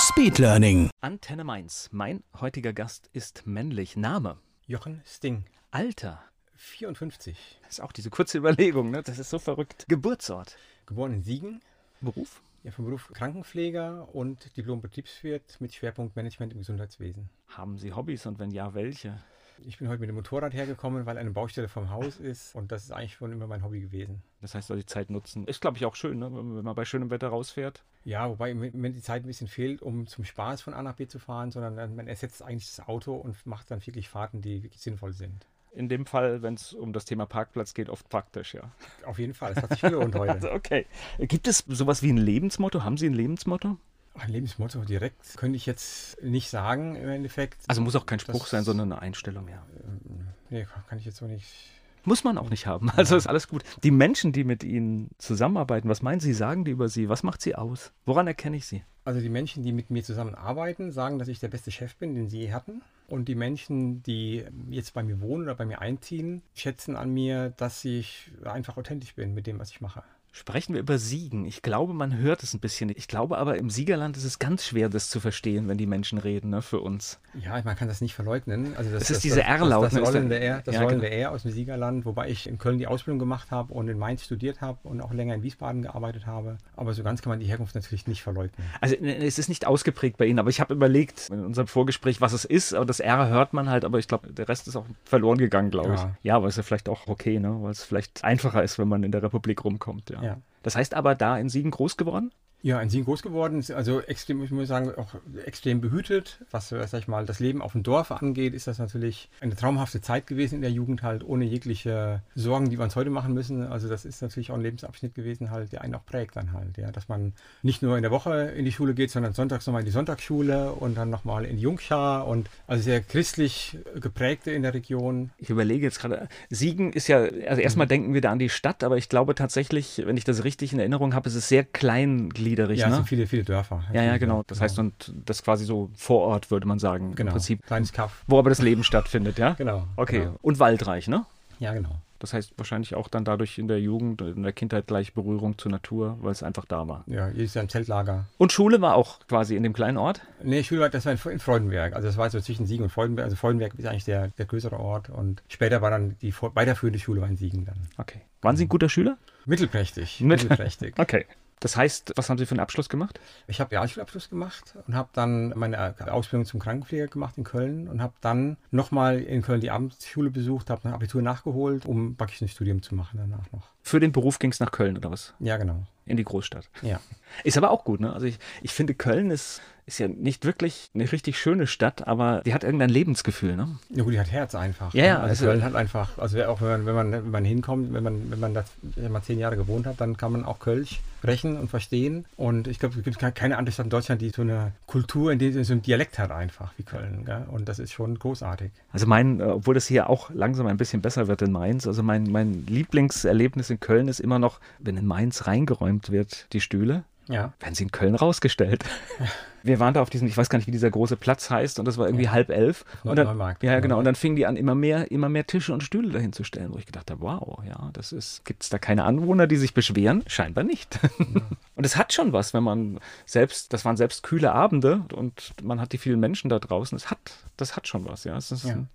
Speedlearning. Antenne Mainz. Mein heutiger Gast ist männlich. Name? Jochen Sting, Alter? 54, Das ist auch diese kurze Überlegung, ne? Das ist so verrückt. Geburtsort? geboren in Siegen, Beruf? ja, vom Beruf Krankenpfleger und Diplom-Betriebswirt mit Schwerpunkt Management im Gesundheitswesen. Haben Sie Hobbys und wenn ja, welche? Ich bin heute mit dem Motorrad hergekommen, weil eine Baustelle vom Haus ist und das ist eigentlich schon immer mein Hobby gewesen. Das heißt, soll die Zeit nutzen. Ist, glaube ich, auch schön, ne? wenn man bei schönem Wetter rausfährt. Ja, wobei mir die Zeit ein bisschen fehlt, um zum Spaß von A nach B zu fahren, sondern dann- man ersetzt eigentlich das Auto und macht dann wirklich Fahrten, die wirklich sinnvoll sind. In dem Fall, wenn es um das Thema Parkplatz geht, oft praktisch, ja. Auf jeden Fall, das hat sich gelohnt heute. Also, okay. Gibt es sowas wie ein Lebensmotto? Haben Sie ein Lebensmotto? Ein Lebensmotto direkt könnte ich jetzt nicht sagen im Endeffekt. Also muss auch kein Spruch Das- sein, sondern eine Einstellung, ja. Nee, kann ich jetzt so nicht. Muss man auch nicht haben. Also ist alles gut. Die Menschen, die mit Ihnen zusammenarbeiten, was meinen Sie, sagen die über Sie? Was macht Sie aus? Woran erkenne ich Sie? Also die Menschen, die mit mir zusammenarbeiten, sagen, dass ich der beste Chef bin, den sie je hatten. Und die Menschen, die jetzt bei mir wohnen oder bei mir einziehen, schätzen an mir, dass ich einfach authentisch bin mit dem, was ich mache. Sprechen wir über Siegen. Ich glaube, man hört es ein bisschen. Ich glaube aber, im Siegerland ist es ganz schwer, das zu verstehen, wenn die Menschen reden, ne, für uns. Ja, man kann das nicht verleugnen. Also das, Es ist diese R-Laut, Das, ne, das, ist rollende der- R, das Ja, rollende genau. R aus dem Siegerland, wobei ich in Köln die Ausbildung gemacht habe und in Mainz studiert habe und auch länger in Wiesbaden gearbeitet habe. Aber so ganz kann man die Herkunft natürlich nicht verleugnen. Also ne, es ist nicht ausgeprägt bei Ihnen, aber ich habe überlegt in unserem Vorgespräch, was es ist. Aber das R hört man halt, aber ich glaube, der Rest ist auch verloren gegangen, glaube ich. Ja. Ja, aber ist ja vielleicht auch okay, ne? weil es vielleicht einfacher ist, wenn man in der Republik rumkommt. Ja. Ja. Das heißt aber da in Siegen groß geworden? Ja, in Siegen groß geworden, ist also extrem, ich muss sagen, auch extrem behütet. Was, äh, sag ich mal, das Leben auf dem Dorf angeht, ist das natürlich eine traumhafte Zeit gewesen in der Jugend halt, ohne jegliche Sorgen, die wir uns heute machen müssen. Also das ist natürlich auch ein Lebensabschnitt gewesen halt, der einen auch prägt dann halt, ja, dass man nicht nur in der Woche in die Schule geht, sondern sonntags nochmal in die Sonntagsschule und dann nochmal in die Jungschar und also sehr christlich geprägte in der Region. Ich überlege jetzt gerade, Siegen ist ja, also erstmal Mhm. denken wir da an die Stadt, aber ich glaube tatsächlich, wenn ich das richtig in Erinnerung habe, ist es sehr kleingliederig. Ja, ne? sind viele, viele Dörfer. ja, ja, genau. Das heißt, und das quasi so vor Ort, würde man sagen, genau. im Prinzip, Kleines Kaff. wo aber das Leben stattfindet, ja? Genau. Okay. Genau. Und waldreich, ne? Ja, genau. Das heißt wahrscheinlich auch dann dadurch in der Jugend, in der Kindheit gleich Berührung zur Natur, weil es einfach da war. Ja, jedes Jahr im Zeltlager. Und Schule war auch quasi in dem kleinen Ort? Nee, Schulweit, das war in in Freudenberg. Also das war so zwischen Siegen und Freudenberg. Also Freudenberg ist eigentlich der, der größere Ort. Und später war dann die weiterführende Schule war in Siegen dann. Okay. Waren Sie ein guter Schüler? Mittelprächtig. Mit- Mittelprächtig. Okay. Das heißt, was haben Sie für einen Abschluss gemacht? Ich habe Realschulabschluss gemacht und habe dann meine Ausbildung zum Krankenpfleger gemacht in Köln und habe dann nochmal in Köln die Abendschule besucht, habe ein Abitur nachgeholt, um praktisch ein Studium zu machen danach noch. Für den Beruf ging es nach Köln oder was? Ja, genau. In die Großstadt. Ja. Ist aber auch gut, ne? Also ich, ich finde, Köln ist, ist ja nicht wirklich eine richtig schöne Stadt, aber die hat irgendein Lebensgefühl, ne? Ja gut, die hat Herz einfach. Ja, ja, ne? Also also- Köln hat einfach, also auch wenn man, wenn man, wenn man hinkommt, wenn man, wenn man das wenn man zehn Jahre gewohnt hat, dann kann man auch Kölsch sprechen und verstehen. Und ich glaube, es gibt ke- keine andere Stadt in Deutschland, die so eine Kultur, in dem so ein Dialekt hat einfach wie Köln. Gell? Und das ist schon großartig. Also mein, äh, obwohl das hier auch langsam ein bisschen besser wird in Mainz, also mein, mein Lieblingserlebnis in Köln ist immer noch, wenn in Mainz reingeräumt wird, die Stühle, Ja. werden sie in Köln rausgestellt. Wir waren da auf diesem, ich weiß gar nicht, wie dieser große Platz heißt, und das war irgendwie halb elf. Und dann, Neumarkt. ja, genau. Und dann fingen die an, immer mehr, immer mehr Tische und Stühle dahin zu stellen, wo ich gedacht habe, wow, ja, das ist, gibt es da keine Anwohner, die sich beschweren? Scheinbar nicht. und es hat schon was, wenn man selbst, das waren selbst kühle Abende und man hat die vielen Menschen da draußen. Es hat, das hat schon was, ja. Ja.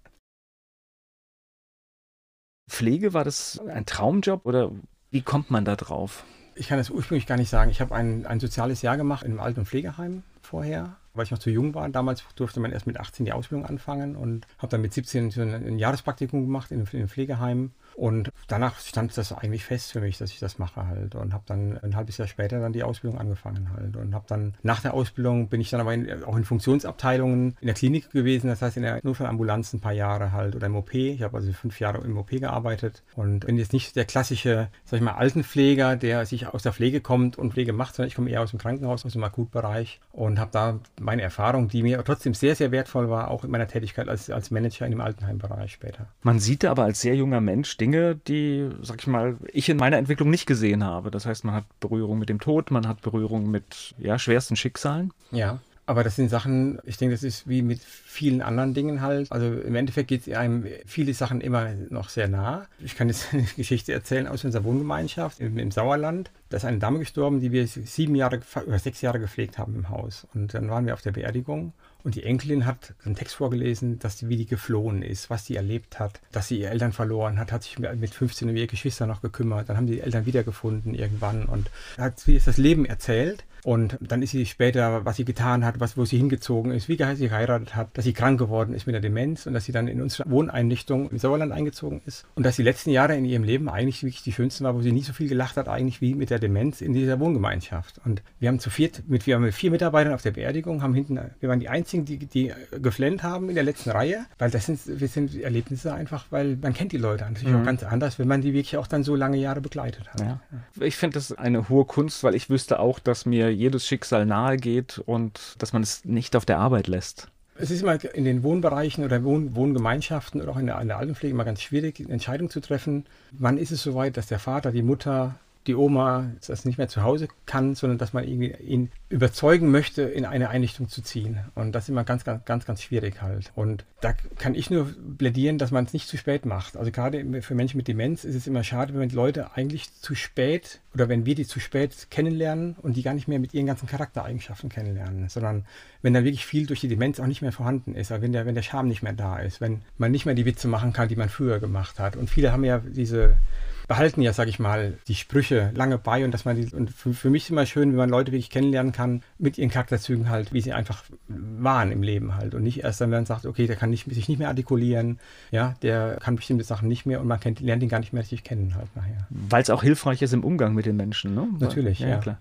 Pflege, war das ein Traumjob oder wie kommt man da drauf? Ich kann das ursprünglich gar nicht sagen. Ich habe ein, ein soziales Jahr gemacht in einem Alten- und Pflegeheim vorher, weil ich noch zu jung war. Damals durfte man erst mit 18 die Ausbildung anfangen und habe dann mit 17 so ein, Jahrespraktikum gemacht in einem Pflegeheim. Und danach stand das eigentlich fest für mich, dass ich das mache halt. Und habe dann ein halbes Jahr später dann die Ausbildung angefangen halt. Und habe dann nach der Ausbildung bin ich dann aber in, auch in Funktionsabteilungen in der Klinik gewesen, das heißt in der Notfallambulanz ein paar Jahre halt oder im OP. Ich habe also fünf Jahre im OP gearbeitet und bin jetzt nicht der klassische, sag ich mal, Altenpfleger, der sich aus der Pflege kommt und Pflege macht, sondern ich komme eher aus dem Krankenhaus, aus dem Akutbereich und habe da meine Erfahrung, die mir trotzdem sehr, sehr wertvoll war, auch in meiner Tätigkeit als, als Manager in dem Altenheimbereich später. Man sieht aber als sehr junger Mensch Dinge, die, sag ich mal, ich in meiner Entwicklung nicht gesehen habe. Das heißt, man hat Berührung mit dem Tod, man hat Berührung mit ja, schwersten Schicksalen. Ja. Aber das sind Sachen, ich denke, das ist wie mit vielen anderen Dingen halt. Also im Endeffekt geht einem viele Sachen immer noch sehr nah. Ich kann jetzt eine Geschichte erzählen aus unserer Wohngemeinschaft im, im Sauerland. Da ist eine Dame gestorben, die wir sieben Jahre oder sechs Jahre gepflegt haben im Haus. Und dann waren wir auf der Beerdigung und die Enkelin hat einen Text vorgelesen, dass die, wie die geflohen ist, was die erlebt hat, dass sie ihre Eltern verloren hat, hat sich mit 15 um ihre Geschwister noch gekümmert. Dann haben die Eltern wiedergefunden irgendwann und hat es das Leben erzählt. Und dann ist sie später, was sie getan hat, was, wo sie hingezogen ist, wie sie geheiratet hat, dass sie krank geworden ist mit der Demenz und dass sie dann in unsere Wohneinrichtung im Sauerland eingezogen ist. Und dass die letzten Jahre in ihrem Leben eigentlich wirklich die schönsten war, wo sie nicht so viel gelacht hat, eigentlich wie mit der Demenz in dieser Wohngemeinschaft. Und wir haben zu viert, mit, wir haben vier Mitarbeitern auf der Beerdigung, haben hinten, wir waren die einzigen, die, die geflennt haben in der letzten Reihe, weil das sind, wir sind Erlebnisse einfach, weil man kennt die Leute natürlich mhm. auch ganz anders, wenn man die wirklich auch dann so lange Jahre begleitet hat. Ja. Ich finde das eine hohe Kunst, weil ich wüsste auch, dass mir jedes Schicksal nahe geht und dass man es nicht auf der Arbeit lässt. Es ist immer in den Wohnbereichen oder Wohn Wohngemeinschaften oder auch in der, in der Altenpflege immer ganz schwierig, eine Entscheidung zu treffen. Wann ist es soweit, dass der Vater, die Mutter, die Oma das nicht mehr zu Hause kann, sondern dass man irgendwie ihn überzeugen möchte, in eine Einrichtung zu ziehen. Und das ist immer ganz, ganz, ganz, ganz schwierig halt. Und da kann ich nur plädieren, dass man es nicht zu spät macht. Also gerade für Menschen mit Demenz ist es immer schade, wenn Leute eigentlich zu spät oder wenn wir die zu spät kennenlernen und die gar nicht mehr mit ihren ganzen Charaktereigenschaften kennenlernen, sondern wenn da wirklich viel durch die Demenz auch nicht mehr vorhanden ist, also wenn der, wenn der Charme nicht mehr da ist, wenn man nicht mehr die Witze machen kann, die man früher gemacht hat. Und viele haben ja diese behalten ja, sag ich mal, die Sprüche lange bei und dass man die, und für, für mich ist immer schön, wenn man Leute wirklich kennenlernen kann mit ihren Charakterzügen halt, wie sie einfach waren im Leben halt und nicht erst dann, wenn man sagt, okay, der kann nicht, sich nicht mehr artikulieren, ja, der kann bestimmte Sachen nicht mehr und man kennt, lernt ihn gar nicht mehr richtig kennen halt nachher. Weil es auch hilfreich ist im Umgang mit den Menschen, ne? Natürlich, ja, ja. klar.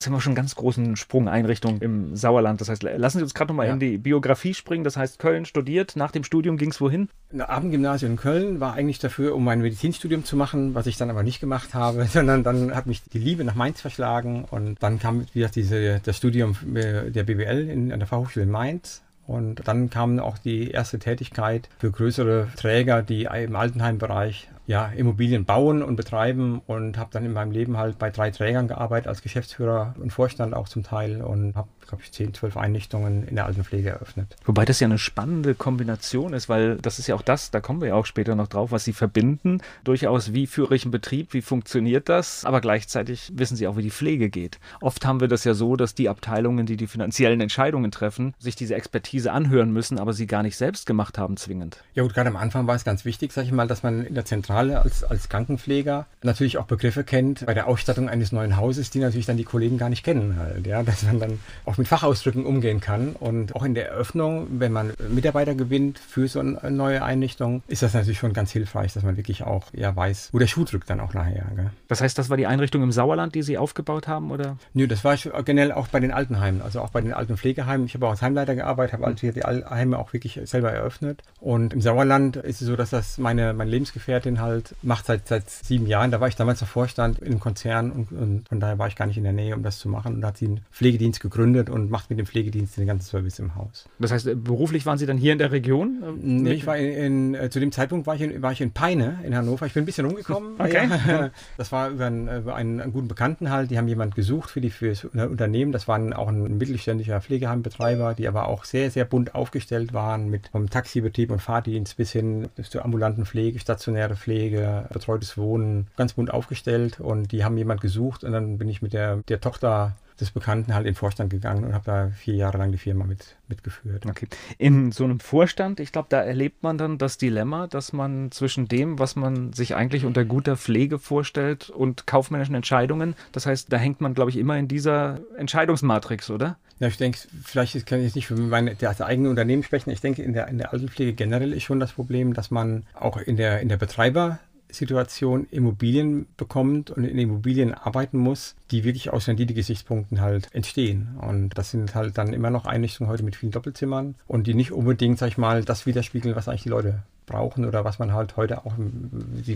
Jetzt haben wir schon einen ganz großen Sprung Einrichtung im Sauerland. Das heißt, lassen Sie uns gerade nochmal ja. in die Biografie springen. Das heißt, Köln studiert. Nach dem Studium ging es wohin? Ein Abendgymnasium in Köln war eigentlich dafür, um mein Medizinstudium zu machen, was ich dann aber nicht gemacht habe, sondern dann hat mich die Liebe nach Mainz verschlagen und dann kam wieder diese, das Studium der BWL in, an der Fachhochschule in Mainz. Und dann kam auch die erste Tätigkeit für größere Träger, die im Altenheimbereich ja, Immobilien bauen und betreiben und habe dann in meinem Leben halt bei drei Trägern gearbeitet, als Geschäftsführer und Vorstand auch zum Teil und habe glaube ich, 10, 12 Einrichtungen in der Altenpflege eröffnet. Wobei das ja eine spannende Kombination ist, weil das ist ja auch das, da kommen wir ja auch später noch drauf, was sie verbinden. Durchaus, wie führe ich einen Betrieb, wie funktioniert das, aber gleichzeitig wissen sie auch, wie die Pflege geht. Oft haben wir das ja so, dass die Abteilungen, die die finanziellen Entscheidungen treffen, sich diese Expertise anhören müssen, aber sie gar nicht selbst gemacht haben, zwingend. Ja gut, gerade am Anfang war es ganz wichtig, sage ich mal, dass man in der Zentrale als, als Krankenpfleger natürlich auch Begriffe kennt bei der Ausstattung eines neuen Hauses, die natürlich dann die Kollegen gar nicht kennen halt, ja, dass man dann auch mit Fachausdrücken umgehen kann. Und auch in der Eröffnung, wenn man Mitarbeiter gewinnt für so eine neue Einrichtung, ist das natürlich schon ganz hilfreich, dass man wirklich auch ja, weiß, wo der Schuh drückt dann auch nachher. Gell? Das heißt, das war die Einrichtung im Sauerland, die Sie aufgebaut haben, oder? Nö, das war generell auch bei den Altenheimen, also auch bei den alten Pflegeheimen. Ich habe auch als Heimleiter gearbeitet, habe also die Heime auch wirklich selber eröffnet. Und im Sauerland ist es so, dass das meine, meine Lebensgefährtin halt macht seit, seit sieben Jahren. Da war ich damals noch Vorstand im Konzern und, und von daher war ich gar nicht in der Nähe, um das zu machen. Und da hat sie einen Pflegedienst gegründet und macht mit dem Pflegedienst den ganzen Service im Haus. Das heißt, beruflich waren Sie dann hier in der Region? Nee, ich war in, in äh, zu dem Zeitpunkt war ich, in, war ich in Peine in Hannover. Ich bin ein bisschen rumgekommen. okay. Ja. Das war über, einen, über einen, einen, guten Bekannten halt. Die haben jemand gesucht für, die, für das Unternehmen. Das war auch ein mittelständischer Pflegeheimbetreiber, die aber auch sehr, sehr bunt aufgestellt waren mit vom Taxibetrieb und Fahrdienst bis hin zur ambulanten Pflege, stationäre Pflege, betreutes Wohnen, ganz bunt aufgestellt. Und die haben jemand gesucht und dann bin ich mit der, der Tochter des Bekannten halt in den Vorstand gegangen und habe da vier Jahre lang die Firma mit, mitgeführt. Okay. In so einem Vorstand, ich glaube, da erlebt man dann das Dilemma, dass man zwischen dem, was man sich eigentlich unter guter Pflege vorstellt und kaufmännischen Entscheidungen, das heißt, da hängt man, glaube ich, immer in dieser Entscheidungsmatrix, oder? Ja, ich denke, vielleicht kann ich jetzt nicht für meine, das eigene Unternehmen sprechen. Ich denke, in der, in der Altenpflege generell ist schon das Problem, dass man auch in der, in der Betreiber Situation Immobilien bekommt und in Immobilien arbeiten muss, die wirklich aus Rendite-Gesichtspunkten halt entstehen. Und das sind halt dann immer noch Einrichtungen heute mit vielen Doppelzimmern und die nicht unbedingt, sag ich mal, das widerspiegeln, was eigentlich die Leute brauchen oder was man halt heute auch,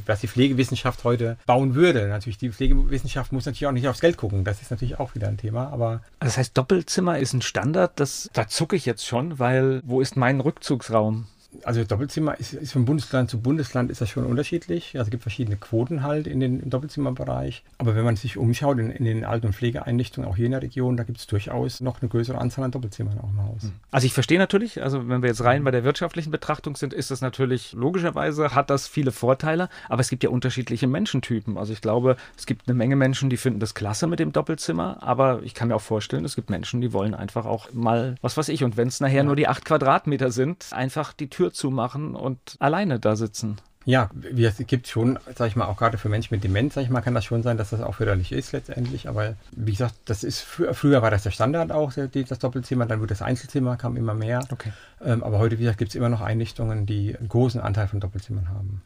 was die Pflegewissenschaft heute bauen würde. Natürlich, die Pflegewissenschaft muss natürlich auch nicht aufs Geld gucken. Das ist natürlich auch wieder ein Thema, aber. Das heißt, Doppelzimmer ist ein Standard, das, da zucke ich jetzt schon, weil wo ist mein Rückzugsraum? Also Doppelzimmer ist, ist, von Bundesland zu Bundesland ist das schon unterschiedlich. Also es gibt verschiedene Quoten halt in den im Doppelzimmerbereich. Aber wenn man sich umschaut in, in den Alten- und Pflegeeinrichtungen, auch hier in der Region, da gibt es durchaus noch eine größere Anzahl an Doppelzimmern auch im Haus. Hm. Also ich verstehe natürlich, also wenn wir jetzt rein bei der wirtschaftlichen Betrachtung sind, ist das natürlich logischerweise, hat das viele Vorteile, aber es gibt ja unterschiedliche Menschentypen. Also ich glaube, es gibt eine Menge Menschen, die finden das klasse mit dem Doppelzimmer, aber ich kann mir auch vorstellen, es gibt Menschen, die wollen einfach auch mal, was weiß ich, und wenn es nachher ja. nur die acht Quadratmeter sind, einfach die Tür zumachen und alleine da sitzen. Ja, es gibt schon, sag ich mal, auch gerade für Menschen mit Demenz, sag ich mal, kann das schon sein, dass das auch förderlich ist letztendlich. Aber wie gesagt, das ist früher war das der Standard auch, das Doppelzimmer, dann wurde das Einzelzimmer, kam immer mehr. Okay. Ähm, aber heute, wie gesagt, gibt es immer noch Einrichtungen, die einen großen Anteil von Doppelzimmern haben.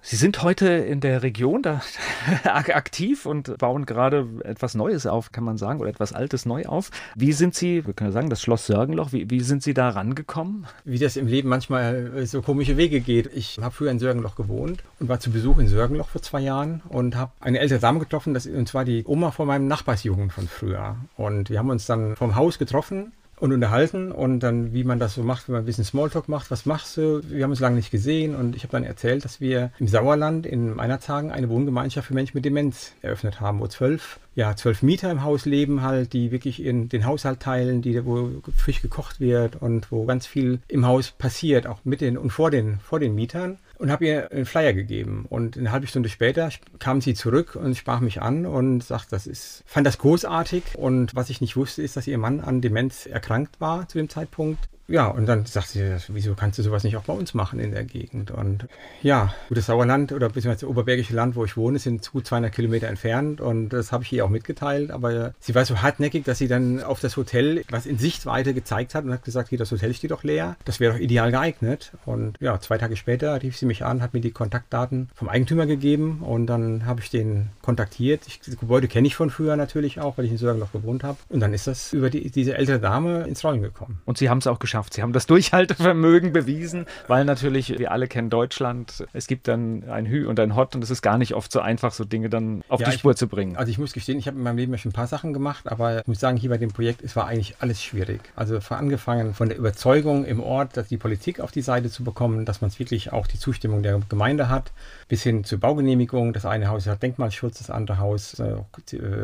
Sie sind heute in der Region da aktiv und bauen gerade etwas Neues auf, kann man sagen, oder etwas Altes neu auf. Wie sind Sie, wir können sagen, das Schloss Sörgenloch, wie, wie sind Sie da rangekommen? Wie das im Leben manchmal äh, so komische Wege geht. Ich habe früher in Sörgenloch gewohnt und war zu Besuch in Sörgenloch vor zwei Jahren und habe eine ältere Dame getroffen, das, und zwar die Oma von meinem Nachbarsjungen von früher. Und wir haben uns dann vom Haus getroffen und unterhalten und dann, wie man das so macht, wenn man ein bisschen Smalltalk macht, was machst du? Wir haben uns lange nicht gesehen und ich habe dann erzählt, dass wir im Sauerland in Meinerzhagen eine Wohngemeinschaft für Menschen mit Demenz eröffnet haben, wo zwölf, ja, zwölf Mieter im Haus leben halt, die wirklich in den Haushalt teilen, die, wo frisch gekocht wird und wo ganz viel im Haus passiert, auch mit den und vor den, vor den Mietern und habe ihr einen Flyer gegeben. Und eine halbe Stunde später kam sie zurück und sprach mich an und sagt, das ist, fand das großartig. Und was ich nicht wusste, ist, dass ihr Mann an Demenz erkrankt war zu dem Zeitpunkt ja, und dann sagt sie, wieso kannst du sowas nicht auch bei uns machen in der Gegend? Und ja, gutes Sauerland oder beziehungsweise das Oberbergische Land, wo ich wohne, sind gut 200 Kilometer entfernt und das habe ich ihr auch mitgeteilt. Aber sie war so hartnäckig, dass sie dann auf das Hotel was in Sichtweite gezeigt hat und hat gesagt, hier, das Hotel steht doch leer. Das wäre doch ideal geeignet. Und ja, zwei Tage später rief sie mich an, hat mir die Kontaktdaten vom Eigentümer gegeben und dann habe ich den kontaktiert. Ich, das Gebäude kenne ich von früher natürlich auch, weil ich in noch gewohnt habe. Und dann ist das über die, diese ältere Dame ins Rollen gekommen. Und Sie haben es auch geschafft geschafft. Sie haben das Durchhaltevermögen bewiesen, weil natürlich, wir alle kennen Deutschland, es gibt dann ein Hü und ein Hot und es ist gar nicht oft so einfach, so Dinge dann auf ja, die Spur ich, zu bringen. Also ich muss gestehen, ich habe in meinem Leben ja schon ein paar Sachen gemacht, aber ich muss sagen, hier bei dem Projekt, es war eigentlich alles schwierig. Also angefangen von der Überzeugung im Ort, dass die Politik auf die Seite zu bekommen, dass man es wirklich auch die Zustimmung der Gemeinde hat, bis hin zur Baugenehmigung. Das eine Haus hat Denkmalschutz, das andere Haus äh,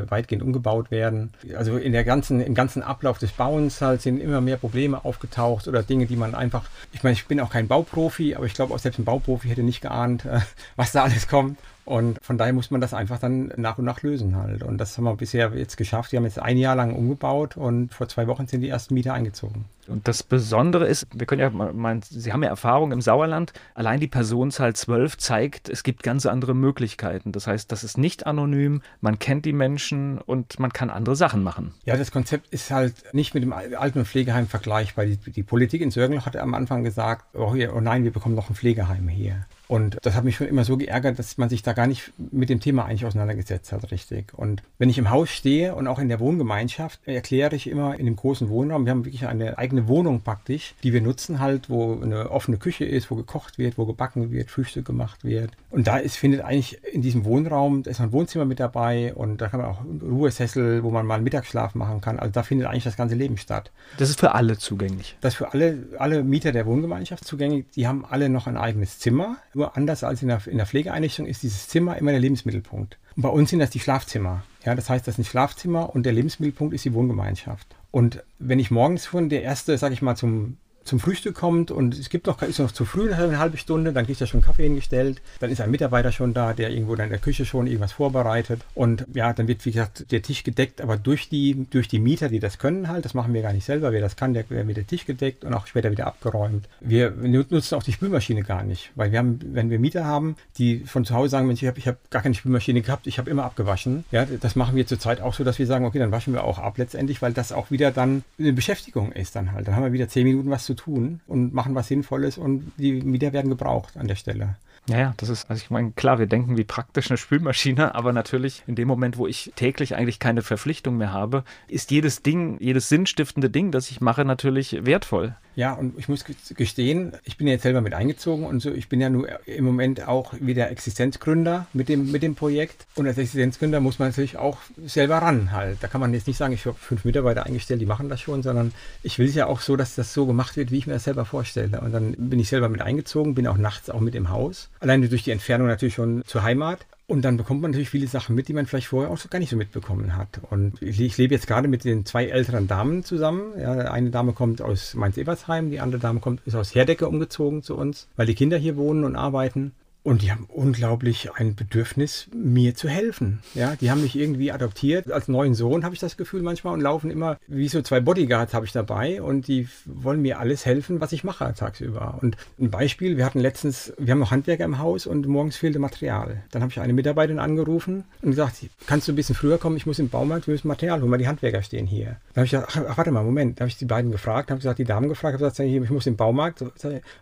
weitgehend umgebaut werden. Also in der ganzen, im ganzen Ablauf des Bauens halt sind immer mehr Probleme aufgetaucht oder Dinge, die man einfach, ich meine, ich bin auch kein Bauprofi, aber ich glaube auch selbst ein Bauprofi hätte nicht geahnt, äh, was da alles kommt. Und von daher muss man das einfach dann nach und nach lösen halt. Und das haben wir bisher jetzt geschafft. Wir haben jetzt ein Jahr lang umgebaut und vor zwei Wochen sind die ersten Mieter eingezogen. Und das Besondere ist, wir können ja meinen, Sie haben ja Erfahrung im Sauerland. Allein die Personenzahl 12 zeigt, es gibt ganz andere Möglichkeiten. Das heißt, das ist nicht anonym, man kennt die Menschen und man kann andere Sachen machen. Ja, das Konzept ist halt nicht mit dem Alten- und Pflegeheim vergleichbar. Die, die Politik in Sörgenloch hat am Anfang gesagt, oh, oh nein, wir bekommen noch ein Pflegeheim hier. Und das hat mich schon immer so geärgert, dass man sich da gar nicht mit dem Thema eigentlich auseinandergesetzt hat, richtig. Und wenn ich im Haus stehe und auch in der Wohngemeinschaft, erkläre ich immer in dem großen Wohnraum, wir haben wirklich eine eigene Wohnung praktisch, die wir nutzen halt, wo eine offene Küche ist, wo gekocht wird, wo gebacken wird, Frühstück gemacht wird. Und da ist, findet eigentlich in diesem Wohnraum, da ist ein Wohnzimmer mit dabei und da kann man auch Ruhesessel, wo man mal einen Mittagsschlaf machen kann. Also da findet eigentlich das ganze Leben statt. Das ist für alle zugänglich. Das ist für alle, alle Mieter der Wohngemeinschaft zugänglich. Die haben alle noch ein eigenes Zimmer nur anders als in der, in der Pflegeeinrichtung ist dieses Zimmer immer der Lebensmittelpunkt. Und bei uns sind das die Schlafzimmer. Ja, das heißt, das sind Schlafzimmer und der Lebensmittelpunkt ist die Wohngemeinschaft. Und wenn ich morgens schon der erste, sag ich mal, zum zum Frühstück kommt und es gibt noch, ist noch zu früh, eine halbe Stunde, dann kriegt er schon Kaffee hingestellt, dann ist ein Mitarbeiter schon da, der irgendwo in der Küche schon irgendwas vorbereitet und ja, dann wird, wie gesagt, der Tisch gedeckt, aber durch die, durch die Mieter, die das können halt, das machen wir gar nicht selber, wer das kann, der, wird der Tisch gedeckt und auch später wieder abgeräumt. Wir nutzen auch die Spülmaschine gar nicht, weil wir haben, wenn wir Mieter haben, die von zu Hause sagen, Mensch, ich habe ich hab gar keine Spülmaschine gehabt, ich habe immer abgewaschen, ja, das machen wir zurzeit auch so, dass wir sagen, okay, dann waschen wir auch ab letztendlich, weil das auch wieder dann eine Beschäftigung ist dann halt. Dann haben wir wieder zehn Minuten was zu tun und machen was Sinnvolles und die Mieter werden gebraucht an der Stelle. Ja, ja, das ist, also ich meine, klar, wir denken wie praktisch eine Spülmaschine, aber natürlich in dem Moment, wo ich täglich eigentlich keine Verpflichtung mehr habe, ist jedes Ding, jedes sinnstiftende Ding, das ich mache, natürlich wertvoll. Ja, und ich muss gestehen, ich bin jetzt selber mit eingezogen und so, ich bin ja nur im Moment auch wieder Existenzgründer mit dem, mit dem Projekt. Und als Existenzgründer muss man natürlich auch selber ran halt. Da kann man jetzt nicht sagen, ich habe fünf Mitarbeiter eingestellt, die machen das schon, sondern ich will es ja auch so, dass das so gemacht wird, wie ich mir das selber vorstelle. Und dann bin ich selber mit eingezogen, bin auch nachts auch mit im Haus. Alleine durch die Entfernung natürlich schon zur Heimat. Und dann bekommt man natürlich viele Sachen mit, die man vielleicht vorher auch so gar nicht so mitbekommen hat. Und ich, lebe jetzt gerade mit den zwei älteren Damen zusammen. Ja, eine Dame kommt aus Mainz-Ebersheim, die andere Dame kommt, ist aus Herdecke umgezogen zu uns, weil die Kinder hier wohnen und arbeiten. Und die haben unglaublich ein Bedürfnis, mir zu helfen. Ja, die haben mich irgendwie adoptiert. Als neuen Sohn habe ich das Gefühl manchmal und laufen immer wie so zwei Bodyguards habe ich dabei und die wollen mir alles helfen, was ich mache tagsüber. Und ein Beispiel, wir hatten letztens, wir haben noch Handwerker im Haus und morgens fehlte Material. Dann habe ich eine Mitarbeiterin angerufen und gesagt, kannst du ein bisschen früher kommen? Ich muss im Baumarkt, wir müssen Material holen, weil die Handwerker stehen hier. Dann habe ich gesagt, ach, warte mal, Moment. Dann habe ich die beiden gefragt, habe gesagt, die Damen gefragt, habe gesagt, ich muss im Baumarkt.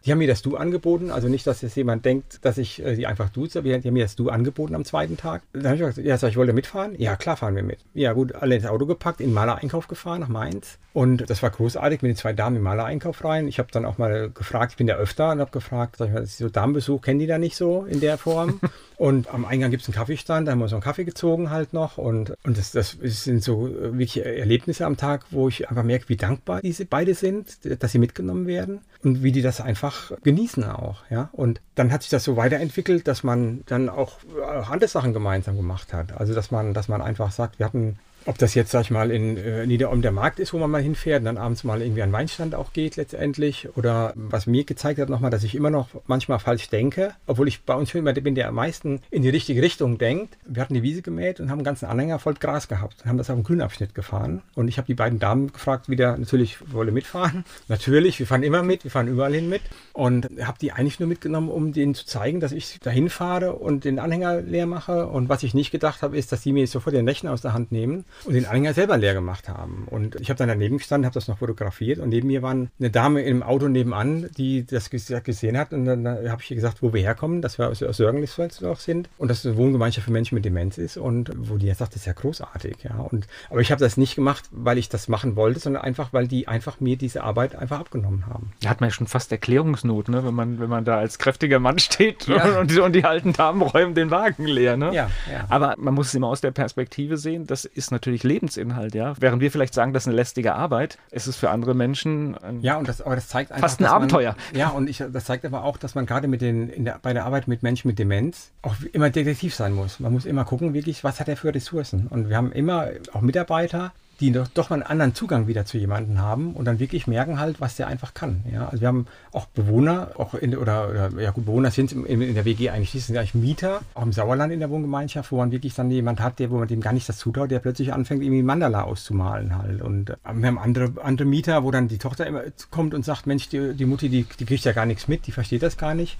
Die haben mir das Du angeboten, also nicht, dass jetzt jemand denkt, dass ich ich äh, die einfach duze. Die haben mir das Du angeboten am zweiten Tag. Dann habe ich gesagt, ja, sag, ich wollte mitfahren. Ja, klar fahren wir mit. Ja, gut, alle ins Auto gepackt, in den Malereinkauf gefahren nach Mainz. Und das war großartig mit den zwei Damen im Malereinkauf rein. Ich habe dann auch mal gefragt, ich bin da öfter und habe gefragt, sag ich mal, so Damenbesuch kennen die da nicht so in der Form. und am Eingang gibt es einen Kaffeestand, da haben wir so einen Kaffee gezogen halt noch. Und, und das, das sind so wirklich Erlebnisse am Tag, wo ich einfach merke, wie dankbar diese beide sind, dass sie mitgenommen werden und wie die das einfach genießen auch. Ja? Und dann hat sich das so weiterentwickelt, dass man dann auch andere Sachen gemeinsam gemacht hat. Also dass man, dass man einfach sagt, wir hatten ob das jetzt, sag ich mal, in äh, Niederom der Markt ist, wo man mal hinfährt und dann abends mal irgendwie an Weinstand auch geht letztendlich. Oder was mir gezeigt hat nochmal, dass ich immer noch manchmal falsch denke, obwohl ich bei uns schon immer bin, der am meisten in die richtige Richtung denkt. Wir hatten die Wiese gemäht und haben einen ganzen Anhänger voll Gras gehabt und haben das auf dem Grünabschnitt gefahren. Und ich habe die beiden Damen gefragt, wieder natürlich wolle mitfahren. Natürlich, wir fahren immer mit, wir fahren überall hin mit. Und habe die eigentlich nur mitgenommen, um denen zu zeigen, dass ich dahin fahre und den Anhänger leer mache. Und was ich nicht gedacht habe, ist, dass die mir sofort den Rechner aus der Hand nehmen und den Anhänger selber leer gemacht haben. Und ich habe dann daneben gestanden, habe das noch fotografiert und neben mir war eine Dame im Auto nebenan, die das gesehen hat und dann habe ich ihr gesagt, wo wir herkommen, dass wir aus, aus sind und dass es eine Wohngemeinschaft für Menschen mit Demenz ist und wo die jetzt sagt, das ist ja großartig, ja. Und, aber ich habe das nicht gemacht, weil ich das machen wollte, sondern einfach, weil die einfach mir diese Arbeit einfach abgenommen haben. Da hat man ja schon fast Erklärungsnot, ne? wenn, man, wenn man da als kräftiger Mann steht ja. und, die, und die alten Damen räumen den Wagen leer. Ne? Ja, ja. Aber man muss es immer aus der Perspektive sehen, das ist natürlich Leben Lebensinhalt, ja. Während wir vielleicht sagen, das ist eine lästige Arbeit, ist es für andere Menschen ein, ja, und das, aber das zeigt einfach, fast ein Abenteuer. Man, ja, und ich, das zeigt aber auch, dass man gerade mit den, der, bei der Arbeit mit Menschen mit Demenz auch immer detektiv sein muss. Man muss immer gucken, wirklich, was hat er für Ressourcen. Und wir haben immer auch Mitarbeiter, die doch, doch mal einen anderen Zugang wieder zu jemandem haben und dann wirklich merken halt, was der einfach kann. Ja? Also wir haben auch Bewohner, auch in, oder, oder ja gut, Bewohner sind in, in der WG eigentlich, die sind eigentlich Mieter, auch im Sauerland in der Wohngemeinschaft, wo man wirklich dann jemand hat, der, wo man dem gar nicht das zutraut, der plötzlich anfängt, irgendwie Mandala auszumalen halt. Und äh, wir haben andere, andere Mieter, wo dann die Tochter immer kommt und sagt, Mensch, die, die Mutti, die, die kriegt ja gar nichts mit, die versteht das gar nicht.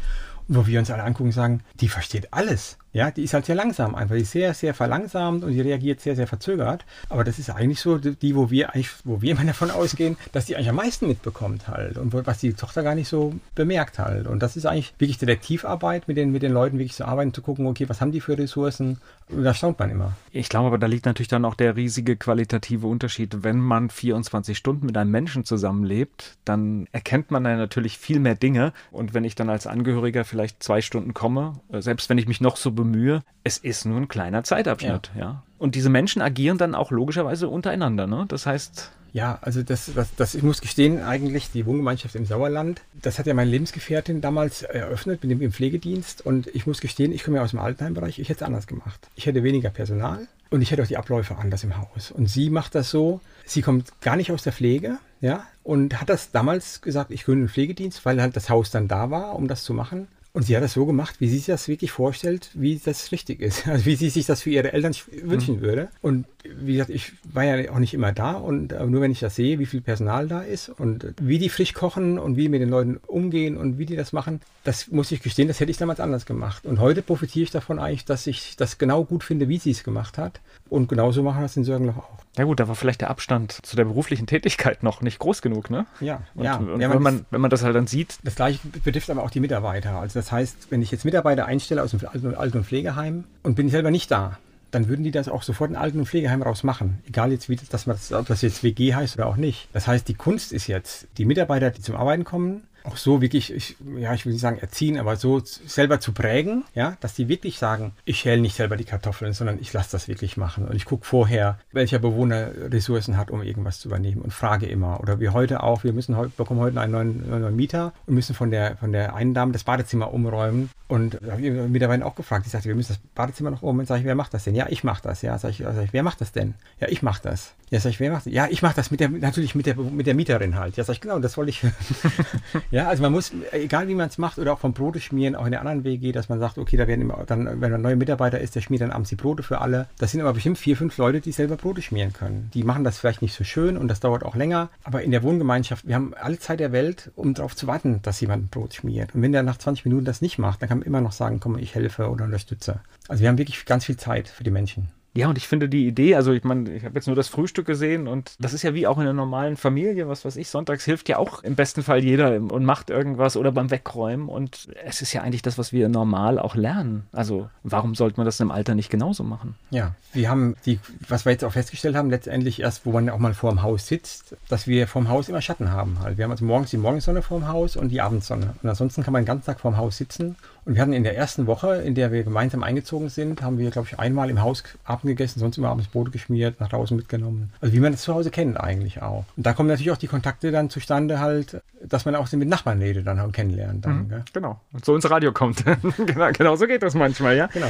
Und wo wir uns alle angucken und sagen, die versteht alles. Ja, die ist halt sehr langsam einfach. Die ist sehr, sehr verlangsamt und die reagiert sehr, sehr verzögert. Aber das ist eigentlich so die, wo wir eigentlich, wo wir immer davon ausgehen, dass die eigentlich am meisten mitbekommt halt und was die Tochter gar nicht so bemerkt halt. Und das ist eigentlich wirklich Detektivarbeit, mit den, mit den Leuten wirklich zu arbeiten, zu gucken, okay, was haben die für Ressourcen? Und da staunt man immer. Ich glaube aber, da liegt natürlich dann auch der riesige qualitative Unterschied. Wenn man 24 Stunden mit einem Menschen zusammenlebt, dann erkennt man dann natürlich viel mehr Dinge. Und wenn ich dann als Angehöriger vielleicht zwei Stunden komme, äh, selbst wenn ich mich noch so bemühe, es ist nur ein kleiner Zeitabschnitt, ja. ja. Und diese Menschen agieren dann auch logischerweise untereinander, ne? Das heißt. Ja, also das, das, das, ich muss gestehen, eigentlich die Wohngemeinschaft im Sauerland, das hat ja meine Lebensgefährtin damals eröffnet mit dem im Pflegedienst und ich muss gestehen, ich komme ja aus dem Altenheimbereich, ich hätte es anders gemacht. Ich hätte weniger Personal und ich hätte auch die Abläufe anders im Haus. Und sie macht das so, sie kommt gar nicht aus der Pflege, ja, und hat das damals gesagt, ich gründe einen Pflegedienst, weil halt das Haus dann da war, um das zu machen. Und sie hat das so gemacht, wie sie sich das wirklich vorstellt, wie das richtig ist. Also wie sie sich das für ihre Eltern wünschen mhm. würde. Und wie gesagt, ich war ja auch nicht immer da und nur wenn ich das sehe, wie viel Personal da ist und wie die frisch kochen und wie mit den Leuten umgehen und wie die das machen, das muss ich gestehen, das hätte ich damals anders gemacht. Und heute profitiere ich davon eigentlich, dass ich das genau gut finde, wie sie es gemacht hat Und genauso machen wir das in Sörgenloch auch. Ja gut, da war vielleicht der Abstand zu der beruflichen Tätigkeit noch nicht groß genug, ne? Ja, und, ja. Und ja, wenn, man, wenn man das halt dann sieht. Das gleiche betrifft aber auch die Mitarbeiter. Also das heißt, wenn ich jetzt Mitarbeiter einstelle aus dem Alten- und Pflegeheim und bin selber nicht da, dann würden die das auch sofort in Alten- und Pflegeheim raus machen. Egal jetzt, wie das, dass man das, ob das jetzt WG heißt oder auch nicht. Das heißt, die Kunst ist jetzt, die Mitarbeiter, die zum Arbeiten kommen, auch so wirklich, ich, ja, ich will nicht sagen erziehen, aber so selber zu prägen, ja, dass die wirklich sagen, ich schäle nicht selber die Kartoffeln, sondern ich lasse das wirklich machen. Und ich gucke vorher, welcher Bewohner Ressourcen hat, um irgendwas zu übernehmen und frage immer. Oder wie heute auch, wir müssen heute, bekommen heute einen neuen, neuen Mieter und müssen von der, von der einen Dame das Badezimmer umräumen. Und da habe ich mittlerweile auch gefragt. Ich sagte, wir müssen das Badezimmer noch um. Und sage ich, wer macht das denn? Ja, ich mache das. Ja, sage ich, sag ich, wer macht das denn? Ja, ich mache das. Ja, sag ich, wer macht das? Ja, ich mache das mit der, natürlich mit der, mit der Mieterin halt. Ja, sag ich, genau, das wollte ich. ja, also man muss, egal wie man es macht, oder auch vom Brote schmieren, auch in der anderen WG, dass man sagt, okay, da werden immer, dann, wenn ein neuer Mitarbeiter ist, der schmiert dann abends die Brote für alle. Das sind aber bestimmt vier, fünf Leute, die selber Brote schmieren können. Die machen das vielleicht nicht so schön und das dauert auch länger. Aber in der Wohngemeinschaft, wir haben alle Zeit der Welt, um darauf zu warten, dass jemand ein Brot schmiert. Und wenn der nach 20 Minuten das nicht macht, dann kann man immer noch sagen, komm, ich helfe oder unterstütze. Also wir haben wirklich ganz viel Zeit für die Menschen. Ja, und ich finde die Idee, also ich meine, ich habe jetzt nur das Frühstück gesehen und das ist ja wie auch in einer normalen Familie, was weiß ich, sonntags hilft ja auch im besten Fall jeder und macht irgendwas oder beim Wegräumen und es ist ja eigentlich das, was wir normal auch lernen. Also warum sollte man das im Alter nicht genauso machen? Ja, wir haben die, was wir jetzt auch festgestellt haben, letztendlich erst, wo man auch mal vor dem Haus sitzt, dass wir vorm Haus immer Schatten haben halt. Wir haben also morgens die Morgensonne vorm Haus und die Abendsonne. Und ansonsten kann man den ganzen Tag vorm Haus sitzen und wir hatten in der ersten Woche, in der wir gemeinsam eingezogen sind, haben wir, glaube ich, einmal im Haus Abend gegessen, sonst immer abends Brote geschmiert, nach draußen mitgenommen. Also wie man das zu Hause kennt eigentlich auch. Und da kommen natürlich auch die Kontakte dann zustande halt, dass man auch mit Nachbarn redet dann und kennenlernt. Dann, mhm, genau. Und so ins Radio kommt. genau, genau so geht das manchmal, ja? Genau.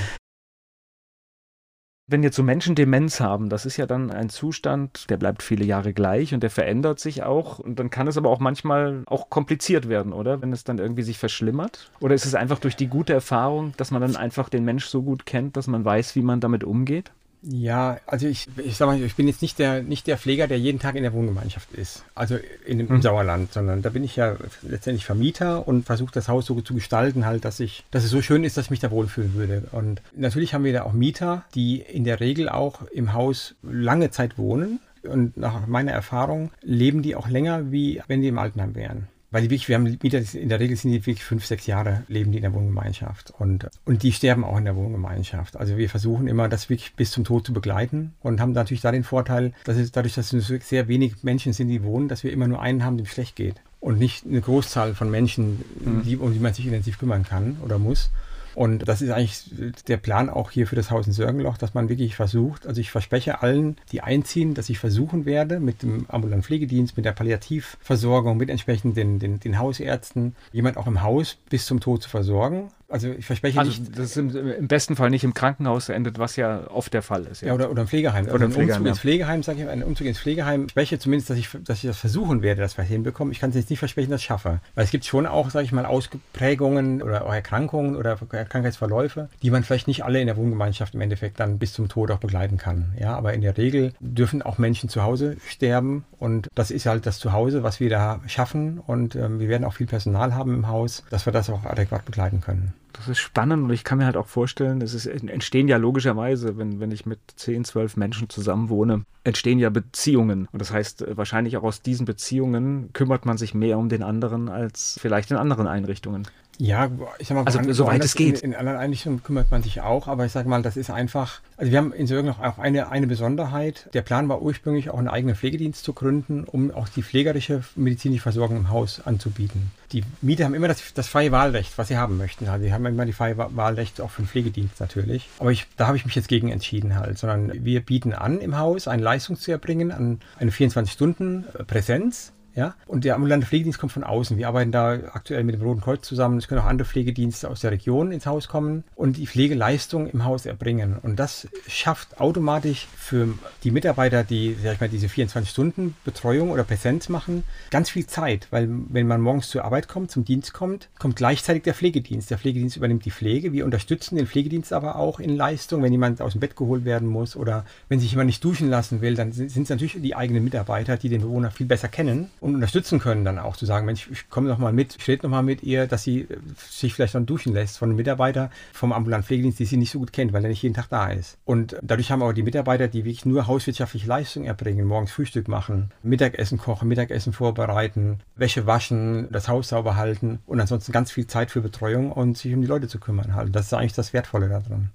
Wenn jetzt so Menschen Demenz haben, das ist ja dann ein Zustand, der bleibt viele Jahre gleich und der verändert sich auch. Und dann kann es aber auch manchmal auch kompliziert werden, oder? Wenn es dann irgendwie sich verschlimmert? Oder ist es einfach durch die gute Erfahrung, dass man dann einfach den Mensch so gut kennt, dass man weiß, wie man damit umgeht? Ja, also ich, ich sag mal, ich bin jetzt nicht der, nicht der Pfleger, der jeden Tag in der Wohngemeinschaft ist. Also in, im mhm. Sauerland, sondern da bin ich ja letztendlich Vermieter und versuche das Haus so zu gestalten halt, dass ich, dass es so schön ist, dass ich mich da wohlfühlen würde. Und natürlich haben wir da auch Mieter, die in der Regel auch im Haus lange Zeit wohnen. Und nach meiner Erfahrung leben die auch länger, wie wenn die im Altenheim wären. Weil die wirklich, wir haben Mieter, in der Regel sind die wirklich fünf, sechs Jahre leben die in der Wohngemeinschaft. Und, und die sterben auch in der Wohngemeinschaft. Also wir versuchen immer, das wirklich bis zum Tod zu begleiten und haben natürlich da den Vorteil, dass es dadurch, dass es sehr wenig Menschen sind, die wohnen, dass wir immer nur einen haben, dem schlecht geht. Und nicht eine Großzahl von Menschen, mhm. die, um die man sich intensiv kümmern kann oder muss. Und das ist eigentlich der Plan auch hier für das Haus in Sörgenloch, dass man wirklich versucht, also ich verspreche allen, die einziehen, dass ich versuchen werde, mit dem ambulanten Pflegedienst, mit der Palliativversorgung, mit entsprechend den, den, den Hausärzten, jemand auch im Haus bis zum Tod zu versorgen. Also ich verspreche also nicht. Das ist im, im, besten Fall nicht im Krankenhaus endet, was ja oft der Fall ist. Ja, ja oder, oder im Pflegeheim. Also oder im Pflegeheim, Umzug ja. ins Pflegeheim, sage ich, ein Umzug ins Pflegeheim. Ich spreche zumindest, dass ich, dass ich das versuchen werde, dass wir hinbekommen. Ich kann es jetzt nicht versprechen, dass ich schaffe. Weil es gibt schon auch, sage ich mal, Ausprägungen oder auch Erkrankungen oder Krankheitsverläufe, die man vielleicht nicht alle in der Wohngemeinschaft im Endeffekt dann bis zum Tod auch begleiten kann. Ja, aber in der Regel dürfen auch Menschen zu Hause sterben und das ist halt das Zuhause, was wir da schaffen und ähm, wir werden auch viel Personal haben im Haus, dass wir das auch adäquat begleiten können. Das ist spannend und ich kann mir halt auch vorstellen, es ist, entstehen ja logischerweise, wenn, wenn ich mit 10, 12 Menschen zusammen wohne, entstehen ja Beziehungen. Und das heißt, äh, wahrscheinlich auch aus diesen Beziehungen kümmert man sich mehr um den anderen als vielleicht in anderen Einrichtungen. Ja, ich sag mal, also an, soweit es geht. In, in, anderen Einrichtungen kümmert man sich auch, aber ich sage mal, das ist einfach, also wir haben in Sörgen noch auch eine, eine Besonderheit. Der Plan war ursprünglich auch einen eigenen Pflegedienst zu gründen, um auch die pflegerische medizinische Versorgung im Haus anzubieten. Die Mieter haben immer das, das freie Wahlrecht, was sie haben möchten. Also sie haben immer die freie Wahlrecht auch für den Pflegedienst natürlich. Aber ich, da habe ich mich jetzt gegen entschieden halt, sondern wir bieten an im Haus eine Leistung zu erbringen, an eine 24-Stunden-Präsenz ja? Und der ambulante Pflegedienst kommt von außen. Wir arbeiten da aktuell mit dem Roten Kreuz zusammen. Es können auch andere Pflegedienste aus der Region ins Haus kommen und die Pflegeleistung im Haus erbringen. Und das schafft automatisch für die Mitarbeiter, die sag ich mal, diese 24-Stunden-Betreuung oder Präsenz machen, ganz viel Zeit. Weil wenn man morgens zur Arbeit kommt, zum Dienst kommt, kommt gleichzeitig der Pflegedienst. Der Pflegedienst übernimmt die Pflege. Wir unterstützen den Pflegedienst aber auch in Leistung, wenn jemand aus dem Bett geholt werden muss oder wenn sich jemand nicht duschen lassen will, dann sind es natürlich die eigenen Mitarbeiter, die den Bewohner viel besser kennen und unterstützen können dann auch zu sagen, Mensch, ich komme noch mal mit, ich rede noch mal mit ihr, dass sie äh, sich vielleicht dann duschen lässt von einem Mitarbeiter vom ambulanten Pflegedienst, die sie nicht so gut kennt, weil er nicht jeden Tag da ist. Und dadurch haben auch die Mitarbeiter, die wirklich nur hauswirtschaftliche Leistung erbringen, morgens Frühstück machen, Mittagessen kochen, Mittagessen vorbereiten, Wäsche waschen, das Haus sauber halten und ansonsten ganz viel Zeit für Betreuung und sich um die Leute zu kümmern halt. Das ist eigentlich das Wertvolle daran.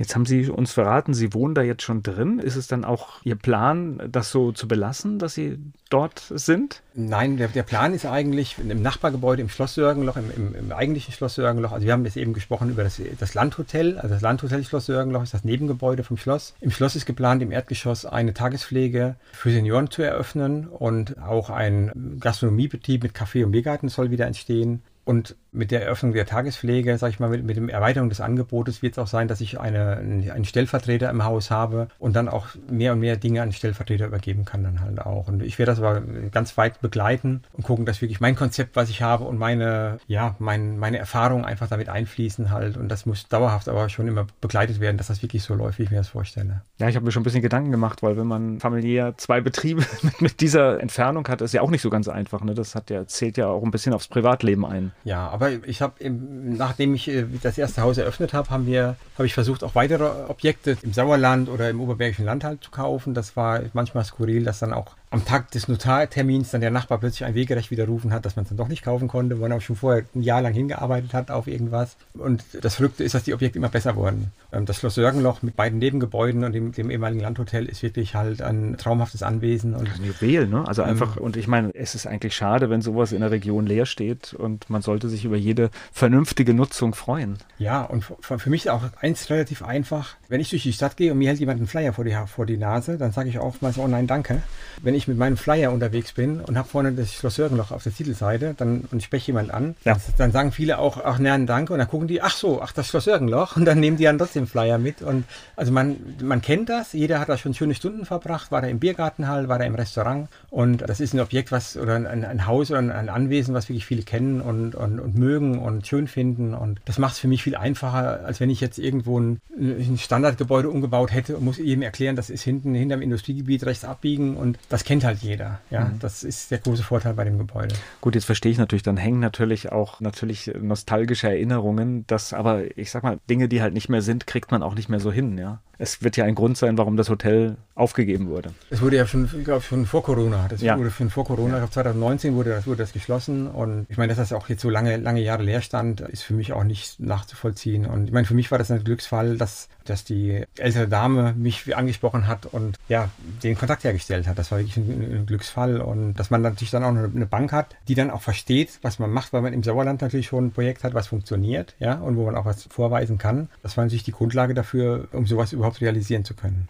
Jetzt haben Sie uns verraten, Sie wohnen da jetzt schon drin. Ist es dann auch Ihr Plan, das so zu belassen, dass Sie dort sind? Nein, der, der Plan ist eigentlich im Nachbargebäude im Schloss Sörgenloch, im, im, im, eigentlichen Schloss Sörgenloch. Also wir haben jetzt eben gesprochen über das, das Landhotel. Also das Landhotel Schloss Sörgenloch ist das Nebengebäude vom Schloss. Im Schloss ist geplant, im Erdgeschoss eine Tagespflege für Senioren zu eröffnen und auch ein Gastronomiebetrieb mit Café und Biergarten soll wieder entstehen. Und mit der Eröffnung der Tagespflege, sage ich mal, mit, mit der Erweiterung des Angebotes wird es auch sein, dass ich eine, einen Stellvertreter im Haus habe und dann auch mehr und mehr Dinge an Stellvertreter übergeben kann dann halt auch. Und ich werde das aber ganz weit begleiten und gucken, dass wirklich mein Konzept, was ich habe und meine, ja, mein, meine Erfahrungen einfach damit einfließen halt. Und das muss dauerhaft aber schon immer begleitet werden, dass das wirklich so läuft, wie ich mir das vorstelle. Ja, ich habe mir schon ein bisschen Gedanken gemacht, weil wenn man familiär zwei Betriebe mit, mit dieser Entfernung hat, ist ja auch nicht so ganz einfach. Ne? Das hat ja, zählt ja auch ein bisschen aufs Privatleben ein. Ja, aber ich habe, nachdem ich äh, das erste Haus eröffnet habe, haben wir, habe ich versucht, auch weitere Objekte im Sauerland oder im Oberbergischen Land halt zu kaufen. Das war manchmal skurril, dass dann auch am Tag des Notartermins dann der Nachbar plötzlich ein Wegerecht widerrufen hat, dass man es dann doch nicht kaufen konnte, wo man auch schon vorher ein Jahr lang hingearbeitet hat auf irgendwas. Und das Verrückte ist, dass die Objekte immer besser wurden. Ähm, das Schloss Sörgenloch mit beiden Nebengebäuden und dem, dem ehemaligen Landhotel ist wirklich halt ein traumhaftes Anwesen. Und, ein Juwel, ne? Also einfach, ähm, und ich meine, es ist eigentlich schade, wenn sowas in der Region leer steht und man sollte sich über jede vernünftige Nutzung freuen. Ja, und für, für mich auch eins relativ einfach. Wenn ich durch die Stadt gehe und mir hält jemand einen Flyer vor die, vor die Nase, dann sage ich oftmals, oh nein, danke. Wenn ich mit meinem Flyer unterwegs bin und habe vorne das Schloss Sörgenloch auf der Titelseite dann, und ich spreche jemand an, ja. dann sagen viele auch, ach nein, danke. Und dann gucken die, ach so, ach das Schloss Sörgenloch. Und dann nehmen die dann trotzdem Flyer mit. Und also man, man kennt das, jeder hat da schon schöne Stunden verbracht, war da im Biergartenhall, war da im Restaurant. Und das ist ein Objekt, was oder ein, ein Haus oder ein Anwesen, was wirklich viele kennen und, und, und mögen und schön finden. Und das macht es für mich viel einfacher, als wenn ich jetzt irgendwo ein, ein Standardgebäude umgebaut hätte und muss jedem erklären, das ist hinten hinterm Industriegebiet rechts abbiegen und das kennt halt jeder. Ja, mhm. das ist der große Vorteil bei dem Gebäude. Gut, jetzt verstehe ich natürlich, dann hängen natürlich auch natürlich nostalgische Erinnerungen, dass aber ich sag mal, Dinge, die halt nicht mehr sind, kriegt man auch nicht mehr so hin, ja es wird ja ein Grund sein, warum das Hotel aufgegeben wurde. Es wurde ja schon, ich glaube, schon vor Corona. Das ja. wurde schon vor Corona. Ja. 2019 wurde das, wurde das geschlossen. Und ich meine, dass das auch jetzt so lange, lange Jahre leer stand, ist für mich auch nicht nachzuvollziehen. Und ich meine, für mich war das ein Glücksfall, dass, dass die ältere Dame mich angesprochen hat und ja, den Kontakt hergestellt hat. Das war wirklich ein, ein Glücksfall. Und dass man natürlich dann auch eine Bank hat, die dann auch versteht, was man macht, weil man im Sauerland natürlich schon ein Projekt hat, was funktioniert, ja, und wo man auch was vorweisen kann. Das war natürlich die Grundlage dafür, um sowas überhaupt überhaupt realisieren zu können.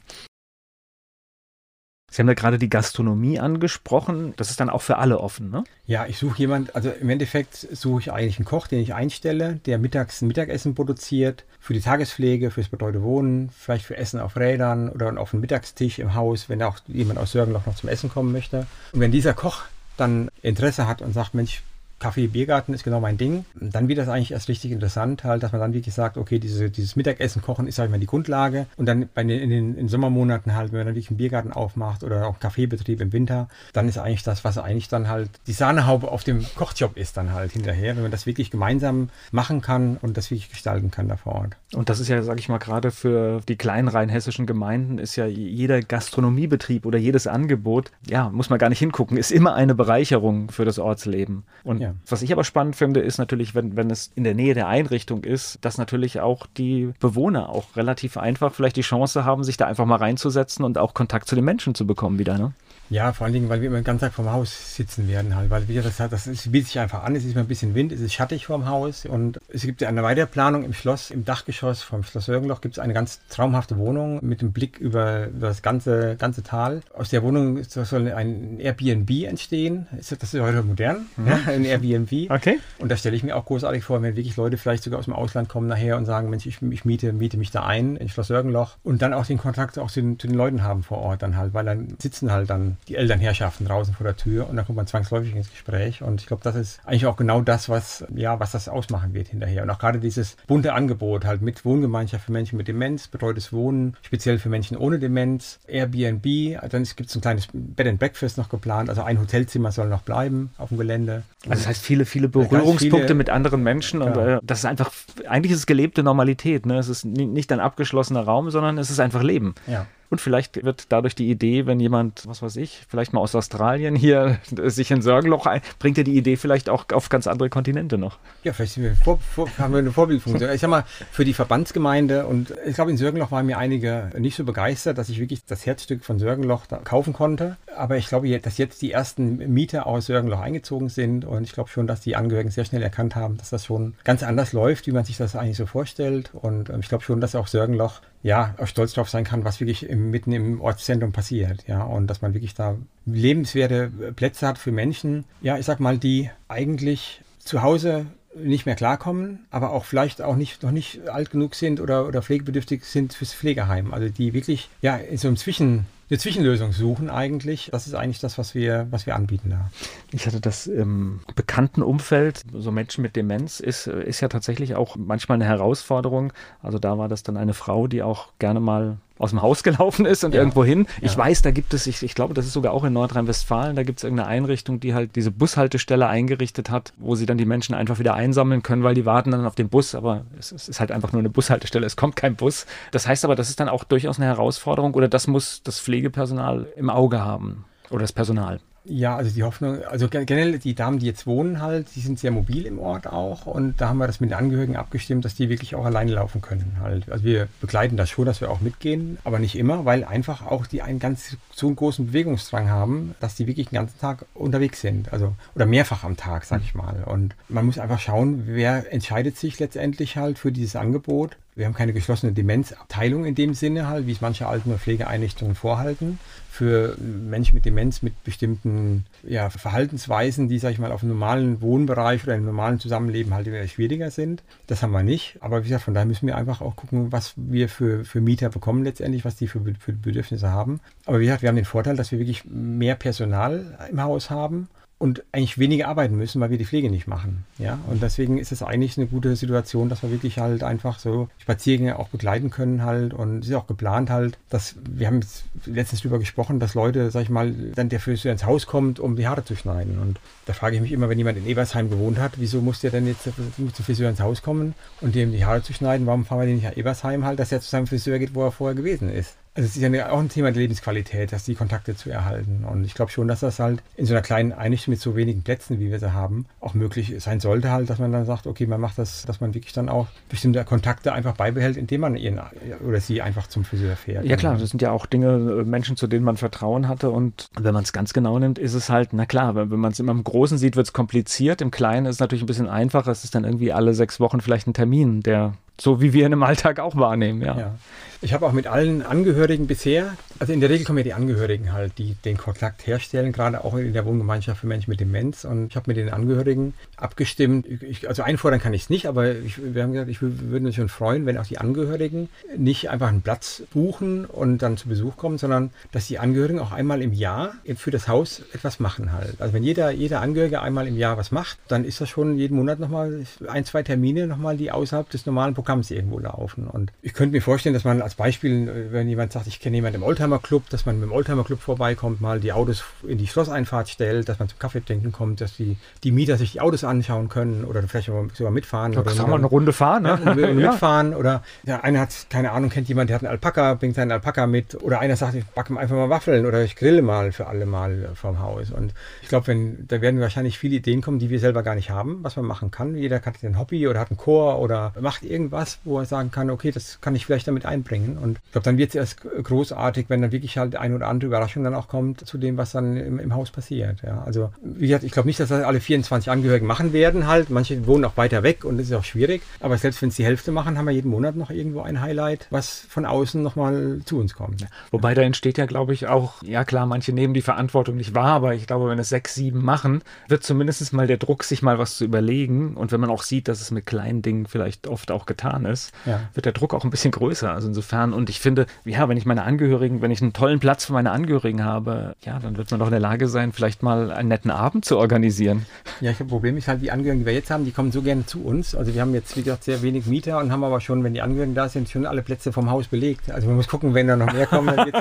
Sie haben ja gerade die Gastronomie angesprochen. Das ist dann auch für alle offen, ne? Ja, ich suche jemand, also im Endeffekt suche ich eigentlich einen Koch, den ich einstelle, der mittags ein Mittagessen produziert, für die Tagespflege, fürs betreute Wohnen, vielleicht für Essen auf Rädern oder auf einen Mittagstisch im Haus, wenn auch jemand aus Sörgenloch noch zum Essen kommen möchte. Und wenn dieser Koch dann Interesse hat und sagt, Mensch, Kaffee Biergarten ist genau mein Ding. Dann wird das eigentlich erst richtig interessant, halt, dass man dann wirklich sagt, okay, diese, dieses Mittagessen kochen ist, sag ich mal, die Grundlage. Und dann bei den, in den in Sommermonaten halt, wenn man dann wirklich einen Biergarten aufmacht oder auch Kaffeebetrieb im Winter, dann ist eigentlich das, was eigentlich dann halt die Sahnehaube auf dem Kochjob ist dann halt hinterher, wenn man das wirklich gemeinsam machen kann und das wirklich gestalten kann da vor Ort. Und das ist ja, sag ich mal, gerade für die kleinen rheinhessischen Gemeinden ist ja jeder Gastronomiebetrieb oder jedes Angebot, ja, muss man gar nicht hingucken, ist immer eine Bereicherung für das Ortsleben. Und ja. Was ich aber spannend finde, ist natürlich, wenn, wenn es in der Nähe der Einrichtung ist, dass natürlich auch die Bewohner auch relativ einfach vielleicht die Chance haben, sich da einfach mal reinzusetzen und auch Kontakt zu den Menschen zu bekommen wieder. Ne? Ja, vor allen Dingen, weil wir immer den ganzen Tag vorm Haus sitzen werden halt, weil wir das, das ist, bietet sich einfach an, es ist immer ein bisschen Wind, es ist schattig vorm Haus und es gibt ja eine Weiterplanung im Schloss, im Dachgeschoss vom Schloss Sörgenloch gibt es eine ganz traumhafte Wohnung mit dem Blick über, über das ganze, ganze Tal. Aus der Wohnung soll ein Airbnb entstehen, das ist heute modern, mhm. ja, ein Airbnb. Okay. Und da stelle ich mir auch großartig vor, wenn wirklich Leute vielleicht sogar aus dem Ausland kommen nachher und sagen, Mensch, ich, ich miete, miete mich da ein in Schloss Sörgenloch und dann auch den Kontakt auch zu den, zu den Leuten haben vor Ort dann halt, weil dann sitzen halt dann die Elternherrschaften draußen vor der Tür und dann kommt man zwangsläufig ins Gespräch. Und ich glaube, das ist eigentlich auch genau das, was, ja, was das ausmachen wird hinterher. Und auch gerade dieses bunte Angebot halt mit Wohngemeinschaft für Menschen mit Demenz, betreutes Wohnen, speziell für Menschen ohne Demenz, Airbnb, dann gibt es ein kleines Bed and Breakfast noch geplant, also ein Hotelzimmer soll noch bleiben auf dem Gelände. Also das heißt viele, viele Berührungspunkte viele, mit anderen Menschen und äh, das ist einfach, eigentlich ist es gelebte Normalität. Ne? Es ist nicht ein abgeschlossener Raum, sondern es ist einfach Leben. Ja. Und vielleicht wird dadurch die Idee, wenn jemand, was weiß ich, vielleicht mal aus Australien hier sich in Sorgenloch ein, bringt er die Idee vielleicht auch auf ganz andere Kontinente noch. Ja, vielleicht wir vor, vor, haben wir eine Vorbildfunktion. Ich sag mal, für die Verbandsgemeinde und ich glaube, in Sörgenloch waren mir einige nicht so begeistert, dass ich wirklich das Herzstück von Sörgenloch kaufen konnte. Aber ich glaube, dass jetzt die ersten Mieter aus Sörgenloch eingezogen sind und ich glaube schon, dass die Angehörigen sehr schnell erkannt haben, dass das schon ganz anders läuft, wie man sich das eigentlich so vorstellt. Und ähm, ich glaube schon, dass auch Sörgenloch ja, stolz drauf sein kann, was wirklich mitten im Ortszentrum passiert. Ja, und dass man wirklich da lebenswerte Plätze hat für Menschen, ja, ich sag mal, die eigentlich zu Hause nicht mehr klarkommen, aber auch vielleicht auch nicht, noch nicht alt genug sind oder, oder pflegebedürftig sind fürs Pflegeheim. Also die wirklich, ja, in so einem Zwischen, eine Zwischenlösung suchen eigentlich. Das ist eigentlich das, was wir, was wir anbieten da. Ich hatte das im bekannten Umfeld, so Menschen mit Demenz ist, ist ja tatsächlich auch manchmal eine Herausforderung. Also da war das dann eine Frau, die auch gerne mal aus dem Haus gelaufen ist und ja. irgendwo hin. Ich ja. weiß, da gibt es, ich, ich glaube, das ist sogar auch in Nordrhein-Westfalen, da gibt es irgendeine Einrichtung, die halt diese Bushaltestelle eingerichtet hat, wo sie dann die Menschen einfach wieder einsammeln können, weil die warten dann auf den Bus, aber es, es ist halt einfach nur eine Bushaltestelle, es kommt kein Bus. Das heißt aber, das ist dann auch durchaus eine Herausforderung oder das muss das Pflegepersonal im Auge haben oder das Personal. Ja, also die Hoffnung, also generell die Damen, die jetzt wohnen halt, die sind sehr mobil im Ort auch und da haben wir das mit den Angehörigen abgestimmt, dass die wirklich auch alleine laufen können halt. Also wir begleiten das schon, dass wir auch mitgehen, aber nicht immer, weil einfach auch die einen ganz so einen großen Bewegungsdrang haben, dass die wirklich den ganzen Tag unterwegs sind, also oder mehrfach am Tag, sag ich mal. Und man muss einfach schauen, wer entscheidet sich letztendlich halt für dieses Angebot wir haben keine geschlossene Demenzabteilung in dem Sinne halt, wie es manche Alten- und Pflegeeinrichtungen vorhalten. Für Menschen mit Demenz mit bestimmten ja, Verhaltensweisen, die, sag ich mal, auf einem normalen Wohnbereich oder einem normalen Zusammenleben halt schwieriger sind. Das haben wir nicht. Aber wie gesagt, von daher müssen wir einfach auch gucken, was wir für, für Mieter bekommen letztendlich, was die für, für Bedürfnisse haben. Aber wie gesagt, wir haben den Vorteil, dass wir wirklich mehr Personal im Haus haben und eigentlich weniger arbeiten müssen, weil wir die Pflege nicht machen. Ja, und deswegen ist es eigentlich eine gute Situation, dass wir wirklich halt einfach so Spaziergänge auch begleiten können halt und es ist auch geplant halt, dass wir haben jetzt letztens darüber gesprochen, dass Leute, sag ich mal, dann der Friseur ins Haus kommt, um die Haare zu schneiden und da frage ich mich immer, wenn jemand in Ebersheim gewohnt hat, wieso muss der denn jetzt zum Friseur ins Haus kommen und dem die Haare zu schneiden? Warum fahren wir den nicht nach Ebersheim halt, dass er zu seinem Friseur geht, wo er vorher gewesen ist? Es ist ja auch ein Thema der Lebensqualität, dass die Kontakte zu erhalten. Und ich glaube schon, dass das halt in so einer kleinen Einrichtung mit so wenigen Plätzen, wie wir sie haben, auch möglich sein sollte halt, dass man dann sagt, okay, man macht das, dass man wirklich dann auch bestimmte Kontakte einfach beibehält, indem man ihren oder sie einfach zum Friseur fährt. Ja klar, das sind ja auch Dinge, Menschen, zu denen man Vertrauen hatte. Und wenn man es ganz genau nimmt, ist es halt, na klar, wenn man es immer im Großen sieht, wird es kompliziert. Im Kleinen ist es natürlich ein bisschen einfacher. Es ist dann irgendwie alle sechs Wochen vielleicht ein Termin, der so wie wir ihn im Alltag auch wahrnehmen, ja. ja. Ich habe auch mit allen Angehörigen bisher, also in der Regel kommen ja die Angehörigen halt, die den Kontakt herstellen, gerade auch in der Wohngemeinschaft für Menschen mit Demenz. Und ich habe mit den Angehörigen abgestimmt. Ich, also einfordern kann ich es nicht, aber ich, wir haben gesagt, ich würde mich schon freuen, wenn auch die Angehörigen nicht einfach einen Platz buchen und dann zu Besuch kommen, sondern dass die Angehörigen auch einmal im Jahr für das Haus etwas machen halt. Also wenn jeder, jeder Angehörige einmal im Jahr was macht, dann ist das schon jeden Monat nochmal ein, zwei Termine nochmal, die außerhalb des normalen Programms irgendwo laufen. Und ich könnte mir vorstellen, dass man als Beispiel, wenn jemand sagt, ich kenne jemanden im Oldtimer Club, dass man mit dem Oldtimer Club vorbeikommt, mal die Autos in die Schlosseinfahrt stellt, dass man zum Kaffee trinken kommt, dass die, die Mieter sich die Autos anschauen können oder vielleicht sogar mitfahren. Da kann man eine Runde fahren, ne? Ja, ja. mitfahren oder ja, einer hat, keine Ahnung, kennt jemand, der hat einen Alpaka, bringt seinen Alpaka mit oder einer sagt, ich backe einfach mal Waffeln oder ich grille mal für alle mal vom Haus. Und ich glaube, wenn, da werden wahrscheinlich viele Ideen kommen, die wir selber gar nicht haben, was man machen kann. Jeder hat ein Hobby oder hat einen Chor oder macht irgendwas, wo er sagen kann, okay, das kann ich vielleicht damit einbringen. Und ich glaube, dann wird es erst großartig, wenn dann wirklich halt ein oder andere Überraschung dann auch kommt zu dem, was dann im, im Haus passiert. Ja. Also, wie gesagt, ich glaube nicht, dass das alle 24 manche Angehörigen machen werden halt. Manche wohnen auch weiter weg und das ist auch schwierig. Aber selbst wenn es die Hälfte machen, haben wir jeden Monat noch irgendwo ein Highlight, was von außen nochmal zu uns kommt. Wobei da entsteht ja, glaube ich, auch, ja klar, manche nehmen die Verantwortung nicht wahr, aber ich glaube, wenn es sechs, sieben machen, wird zumindest mal der Druck, sich mal was zu überlegen. Und wenn man auch sieht, dass es mit kleinen Dingen vielleicht oft auch getan ist, ja. wird der Druck auch ein bisschen größer. Also insofern, und ich finde, ja, wenn ich meine Angehörigen, wenn ich einen tollen Platz für meine Angehörigen habe, ja, dann wird man doch in der Lage sein, vielleicht mal einen netten Abend zu organisieren. Ja, ich habe Problem ist halt, die Angehörigen, die wir jetzt haben, die kommen so gerne zu uns. Also wir haben jetzt, wie gesagt, sehr wenig Mieter und haben aber schon, wenn die Angehörigen da sind, schon alle Plätze vom Haus belegt. Also man muss gucken, wenn da noch mehr kommen, dann wird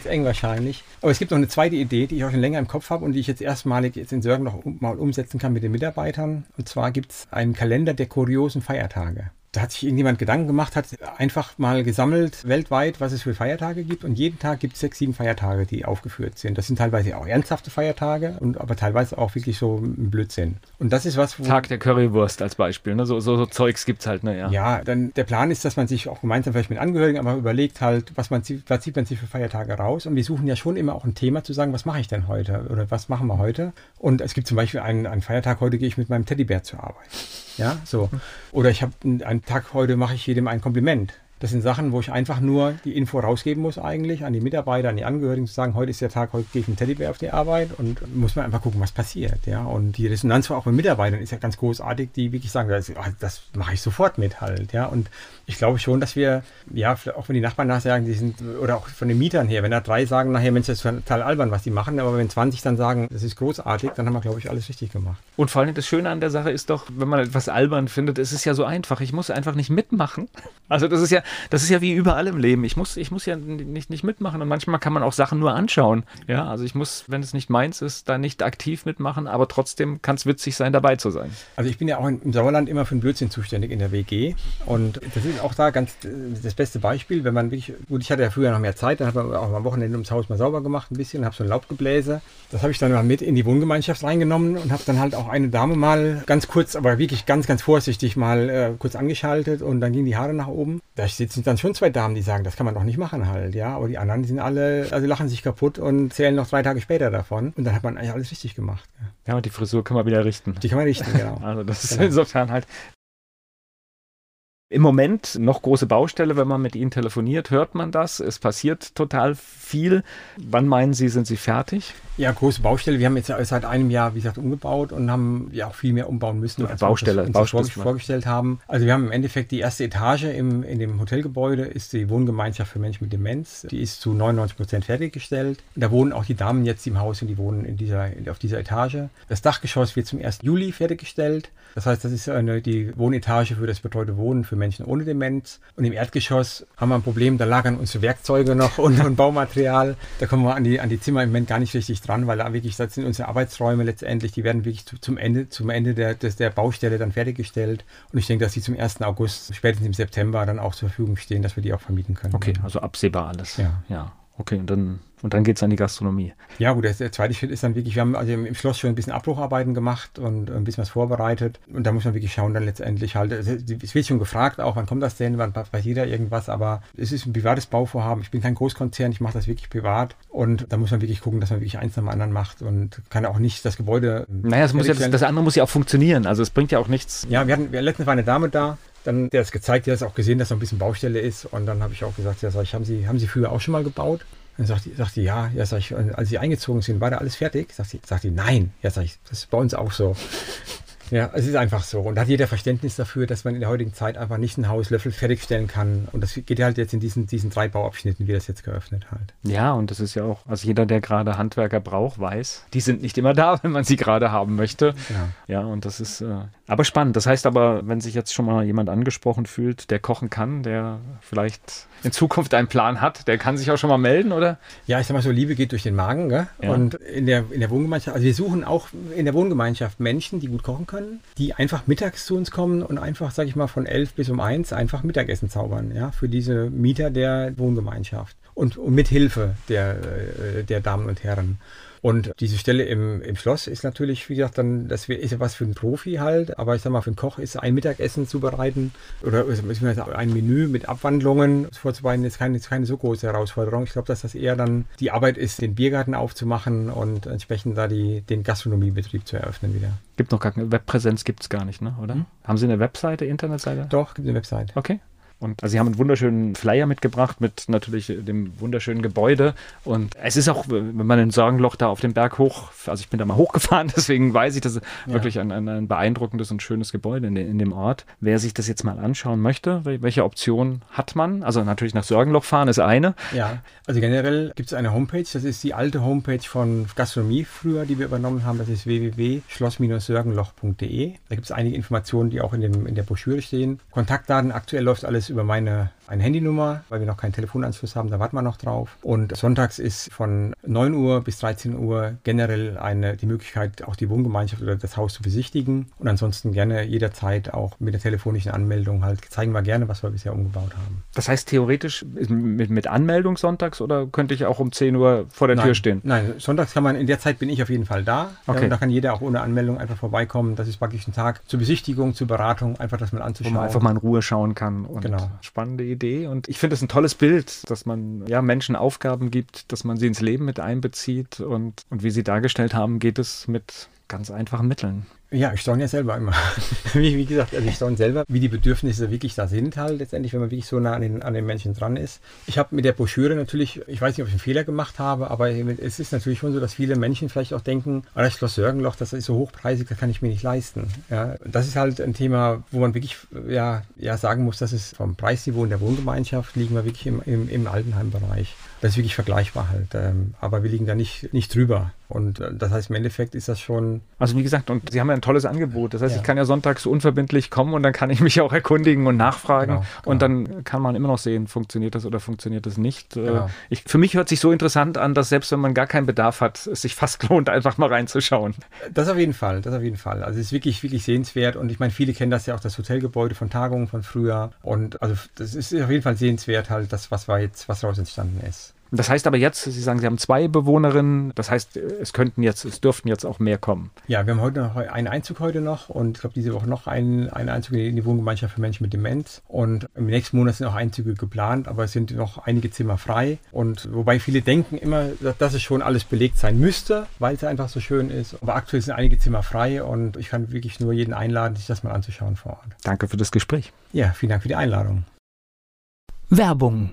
es okay. eng wahrscheinlich. Aber es gibt noch eine zweite Idee, die ich auch schon länger im Kopf habe und die ich jetzt erstmalig jetzt in Sörgen noch mal umsetzen kann mit den Mitarbeitern. Und zwar gibt es einen Kalender der kuriosen Feiertage da hat sich irgendjemand Gedanken gemacht, hat einfach mal gesammelt weltweit, was es für Feiertage gibt. Und jeden Tag gibt es sechs, sieben Feiertage, die aufgeführt sind. Das sind teilweise auch ernsthafte Feiertage, und aber teilweise auch wirklich so ein Blödsinn. Und das ist was, wo Tag der Currywurst als Beispiel. Ne? So, so, so Zeugs gibt es halt, ne? Ja. ja, dann der Plan ist, dass man sich auch gemeinsam vielleicht mit Angehörigen aber überlegt halt, was man was zieht man sich für Feiertage raus. Und wir suchen ja schon immer auch ein Thema zu sagen, was mache ich denn heute oder was machen wir heute. Und es gibt zum Beispiel einen, einen Feiertag, heute gehe ich mit meinem Teddybär zur Arbeit. Ja, so. Oder ich habe einen Tag heute mache ich jedem ein Kompliment. Das sind Sachen, wo ich einfach nur die Info rausgeben muss eigentlich an die Mitarbeiter, an die Angehörigen zu sagen, heute ist der Tag, heute gehe ich mit Teddybär auf die Arbeit und muss man einfach gucken, was passiert. Ja? Und die Resonanz auch bei Mitarbeitern ist ja ganz großartig, die wirklich sagen, das, ah, das mache ich sofort mit halt. Ja? Und ich glaube schon, dass wir, ja, auch wenn die Nachbarn nachher sagen, die sind, oder auch von den Mietern her, wenn da drei sagen nachher, Mensch, das ist total albern, was die machen, aber wenn 20 dann sagen, das ist großartig, dann haben wir, glaube ich, alles richtig gemacht. Und vor allem das Schöne an der Sache ist doch, wenn man etwas albern findet, es ist ja so einfach. Ich muss einfach nicht mitmachen. Also das ist ja, das ist ja wie überall im Leben. Ich muss, ich muss ja nicht, nicht mitmachen und manchmal kann man auch Sachen nur anschauen. Ja, also ich muss, wenn es nicht meins ist, da nicht aktiv mitmachen, aber trotzdem kann es witzig sein, dabei zu sein. Also ich bin ja auch im Sauerland immer für den Blödsinn zuständig in der WG und das ist auch da ganz das beste Beispiel, wenn man wirklich, gut, ich hatte ja früher noch mehr Zeit, dann hat man auch am Wochenende ums Haus mal sauber gemacht ein bisschen, habe so ein Laubgebläse. Das habe ich dann mal mit in die Wohngemeinschaft reingenommen und habe dann halt auch eine Dame mal ganz kurz, aber wirklich ganz, ganz vorsichtig mal äh, kurz angeschaltet und dann gingen die Haare nach oben. Da sitzen dann schon zwei Damen, die sagen, das kann man doch nicht machen halt, ja. Aber die anderen, die sind alle, also lachen sich kaputt und zählen noch zwei Tage später davon. Und dann hat man eigentlich alles richtig gemacht. Ja, ja und die Frisur kann man wieder richten. Die kann man richten, genau. also das ist genau. insofern halt im Moment noch große Baustelle, wenn man mit Ihnen telefoniert, hört man das. Es passiert total viel. Wann meinen Sie, sind Sie fertig? Ja, große Baustelle. Wir haben jetzt seit einem Jahr, wie gesagt, umgebaut und haben ja auch viel mehr umbauen müssen, als Baustelle, wir uns, uns vorgestellt haben. Also wir haben im Endeffekt die erste Etage im, in dem Hotelgebäude ist die Wohngemeinschaft für Menschen mit Demenz. Die ist zu 99 Prozent fertiggestellt. Da wohnen auch die Damen jetzt im Haus und die wohnen in dieser, auf dieser Etage. Das Dachgeschoss wird zum 1. Juli fertiggestellt. Das heißt, das ist eine, die Wohnetage für das betreute Wohnen für Menschen ohne Demenz. Und im Erdgeschoss haben wir ein Problem, da lagern unsere Werkzeuge noch und, und Baumaterial. Da kommen wir an die, an die Zimmer im Moment gar nicht richtig dran, weil da wirklich, das sind unsere Arbeitsräume letztendlich, die werden wirklich zum Ende, zum Ende der, des, der Baustelle dann fertiggestellt. Und ich denke, dass sie zum 1. August, spätestens im September dann auch zur Verfügung stehen, dass wir die auch vermieten können. Okay, also absehbar alles. Ja. Ja. Okay, und dann und dann geht es an die Gastronomie. Ja, gut, der, zweite Schritt ist dann wirklich, wir haben also im Schloss schon ein bisschen Abbrucharbeiten gemacht und ein bisschen was vorbereitet. Und da muss man wirklich schauen, dann letztendlich halt, es wird schon gefragt auch, wann kommt das denn, wann passiert da irgendwas, aber es ist ein privates Bauvorhaben. Ich bin kein Großkonzern, ich mache das wirklich privat. Und da muss man wirklich gucken, dass man wirklich eins nach dem anderen macht und kann auch nicht das Gebäude. Naja, das, muss ja, das, das andere muss ja auch funktionieren. Also es bringt ja auch nichts. Ja, wir hatten, wir, letztens war eine Dame da, dann der hat es gezeigt, der hat es auch gesehen, dass so ein bisschen Baustelle ist. Und dann habe ich auch gesagt, ja, sag ich, haben Sie, haben Sie früher auch schon mal gebaut? Dann sagt die, sagt die ja, ja, sag ich, als sie eingezogen sind, war da alles fertig? Sagt sie, sagt die, nein. Ja, sag ich, das ist bei uns auch so. Ja, es ist einfach so. Und da hat jeder Verständnis dafür, dass man in der heutigen Zeit einfach nicht ein Haus Löffel fertigstellen kann. Und das geht halt jetzt in diesen, diesen drei Bauabschnitten, wie das jetzt geöffnet halt. Ja, und das ist ja auch, also jeder, der gerade Handwerker braucht, weiß, die sind nicht immer da, wenn man sie gerade haben möchte. Ja, ja und das ist äh, aber spannend. Das heißt aber, wenn sich jetzt schon mal jemand angesprochen fühlt, der kochen kann, der vielleicht in Zukunft einen Plan hat, der kann sich auch schon mal melden, oder? Ja, ich sag mal so, Liebe geht durch den Magen. Gell? Ja. Und in der, in der Wohngemeinschaft, also wir suchen auch in der Wohngemeinschaft Menschen, die gut kochen können, die einfach mittags zu uns kommen und einfach, sag ich mal, von elf bis um eins einfach Mittagessen zaubern, ja, für diese Mieter der Wohngemeinschaft. und, und mit Hilfe der, äh, der Damen und Herren. Und diese Stelle im, im Schloss ist natürlich, wie gesagt, dann, das ist ja was für einen Profi halt, aber ich sag mal, für einen Koch ist ein Mittagessen zubereiten oder ein Menü mit Abwandlungen vorzubereiten, ist keine, ist keine so große Herausforderung. Ich glaube, dass das eher dann die Arbeit ist, den Biergarten aufzumachen und entsprechend da die, den Gastronomiebetrieb zu eröffnen wieder. Gibt noch gar keine Webpräsenz, gibt es gar nicht, ne? oder? Hm? Haben Sie eine Webseite, Internetseite? Doch, gibt eine Webseite. Okay. Und also sie haben einen wunderschönen Flyer mitgebracht mit natürlich dem wunderschönen Gebäude. Und es ist auch, wenn man ein Sorgenloch da auf dem Berg hoch, also ich bin da mal hochgefahren, deswegen weiß ich, dass es ja. wirklich ein, ein, ein, beeindruckendes und schönes Gebäude in, in, dem Ort. Wer sich das jetzt mal anschauen möchte, welche Option hat man? Also natürlich nach Sorgenloch fahren ist eine. Ja, also generell gibt es eine Homepage, das ist die alte Homepage von Gastronomie früher, die wir übernommen haben. Das ist www.schloss-sörgenloch.de. Da gibt es einige Informationen, die auch in, dem, in der Broschüre stehen. Kontaktdaten, aktuell läuft alles über meine eine Handynummer, weil wir noch keinen Telefonanschluss haben, da warten wir noch drauf. Und sonntags ist von 9 Uhr bis 13 Uhr generell eine, die Möglichkeit, auch die Wohngemeinschaft oder das Haus zu besichtigen. Und ansonsten gerne jederzeit auch mit der telefonischen Anmeldung halt zeigen wir gerne, was wir bisher umgebaut haben. Das heißt theoretisch mit, mit Anmeldung sonntags oder könnte ich auch um 10 Uhr vor der nein, Tür stehen? Nein, sonntags kann man, in der Zeit bin ich auf jeden Fall da. Okay. Ja, da kann jeder auch ohne Anmeldung einfach vorbeikommen. Das ist praktisch ein Tag zur Besichtigung, zur Beratung, einfach das mal anzuschauen. Wo man einfach mal in Ruhe schauen kann. Und genau. Spannende Idee. Und ich finde es ein tolles Bild, dass man ja Menschen Aufgaben gibt, dass man sie ins Leben mit einbezieht und, und wie Sie dargestellt haben, geht es mit ganz einfachen Mitteln. Ja, ich staune ja selber immer. wie, wie, gesagt, also ich staune selber, wie die Bedürfnisse wirklich da sind halt letztendlich, wenn man wirklich so nah an den, an den Menschen dran ist. Ich habe mit der Broschüre natürlich, ich weiß nicht, ob ich einen Fehler gemacht habe, aber es ist natürlich schon so, dass viele Menschen vielleicht auch denken, ah, das Schloss Sörgenloch, das ist so hochpreisig, das kann ich mir nicht leisten. Ja, das ist halt ein Thema, wo man wirklich ja, ja sagen muss, dass es vom Preisniveau in der Wohngemeinschaft liegen wir wirklich im, im, im Altenheimbereich. Das ist wirklich vergleichbar halt. Ähm, aber wir liegen da nicht, nicht drüber. Und äh, das heißt, im Endeffekt ist das schon. Also wie gesagt, und Sie haben ja ein tolles Angebot. Das heißt, ja. ich kann ja sonntags unverbindlich kommen und dann kann ich mich auch erkundigen und nachfragen. Genau, genau. Und dann kann man immer noch sehen, funktioniert das oder funktioniert das nicht. Äh, genau. Ich, für mich hört sich so interessant an, dass selbst wenn man gar keinen Bedarf hat, es sich fast lohnt, einfach mal reinzuschauen. Das auf jeden Fall, das auf jeden Fall. Also es ist wirklich, wirklich sehenswert. Und ich meine, viele kennen das ja auch, das Hotelgebäude von Tagungen von früher. Und also das ist auf jeden Fall sehenswert halt, das, was war jetzt, was daraus entstanden ist. Das heißt aber jetzt, Sie sagen, Sie haben zwei Bewohnerinnen. Das heißt, es könnten jetzt, es dürften jetzt auch mehr kommen. Ja, wir haben heute noch einen Einzug heute noch und ich glaube diese Woche noch einen, einen Einzug in die Wohngemeinschaft für Menschen mit Demenz. Und im nächsten Monat sind auch Einzüge geplant, aber es sind noch einige Zimmer frei. Und wobei viele denken immer, dass es schon alles belegt sein müsste, weil es einfach so schön ist. Aber aktuell sind einige Zimmer frei und ich kann wirklich nur jeden einladen, sich das mal anzuschauen vor Ort. Danke für das Gespräch. Ja, vielen Dank für die Einladung. Werbung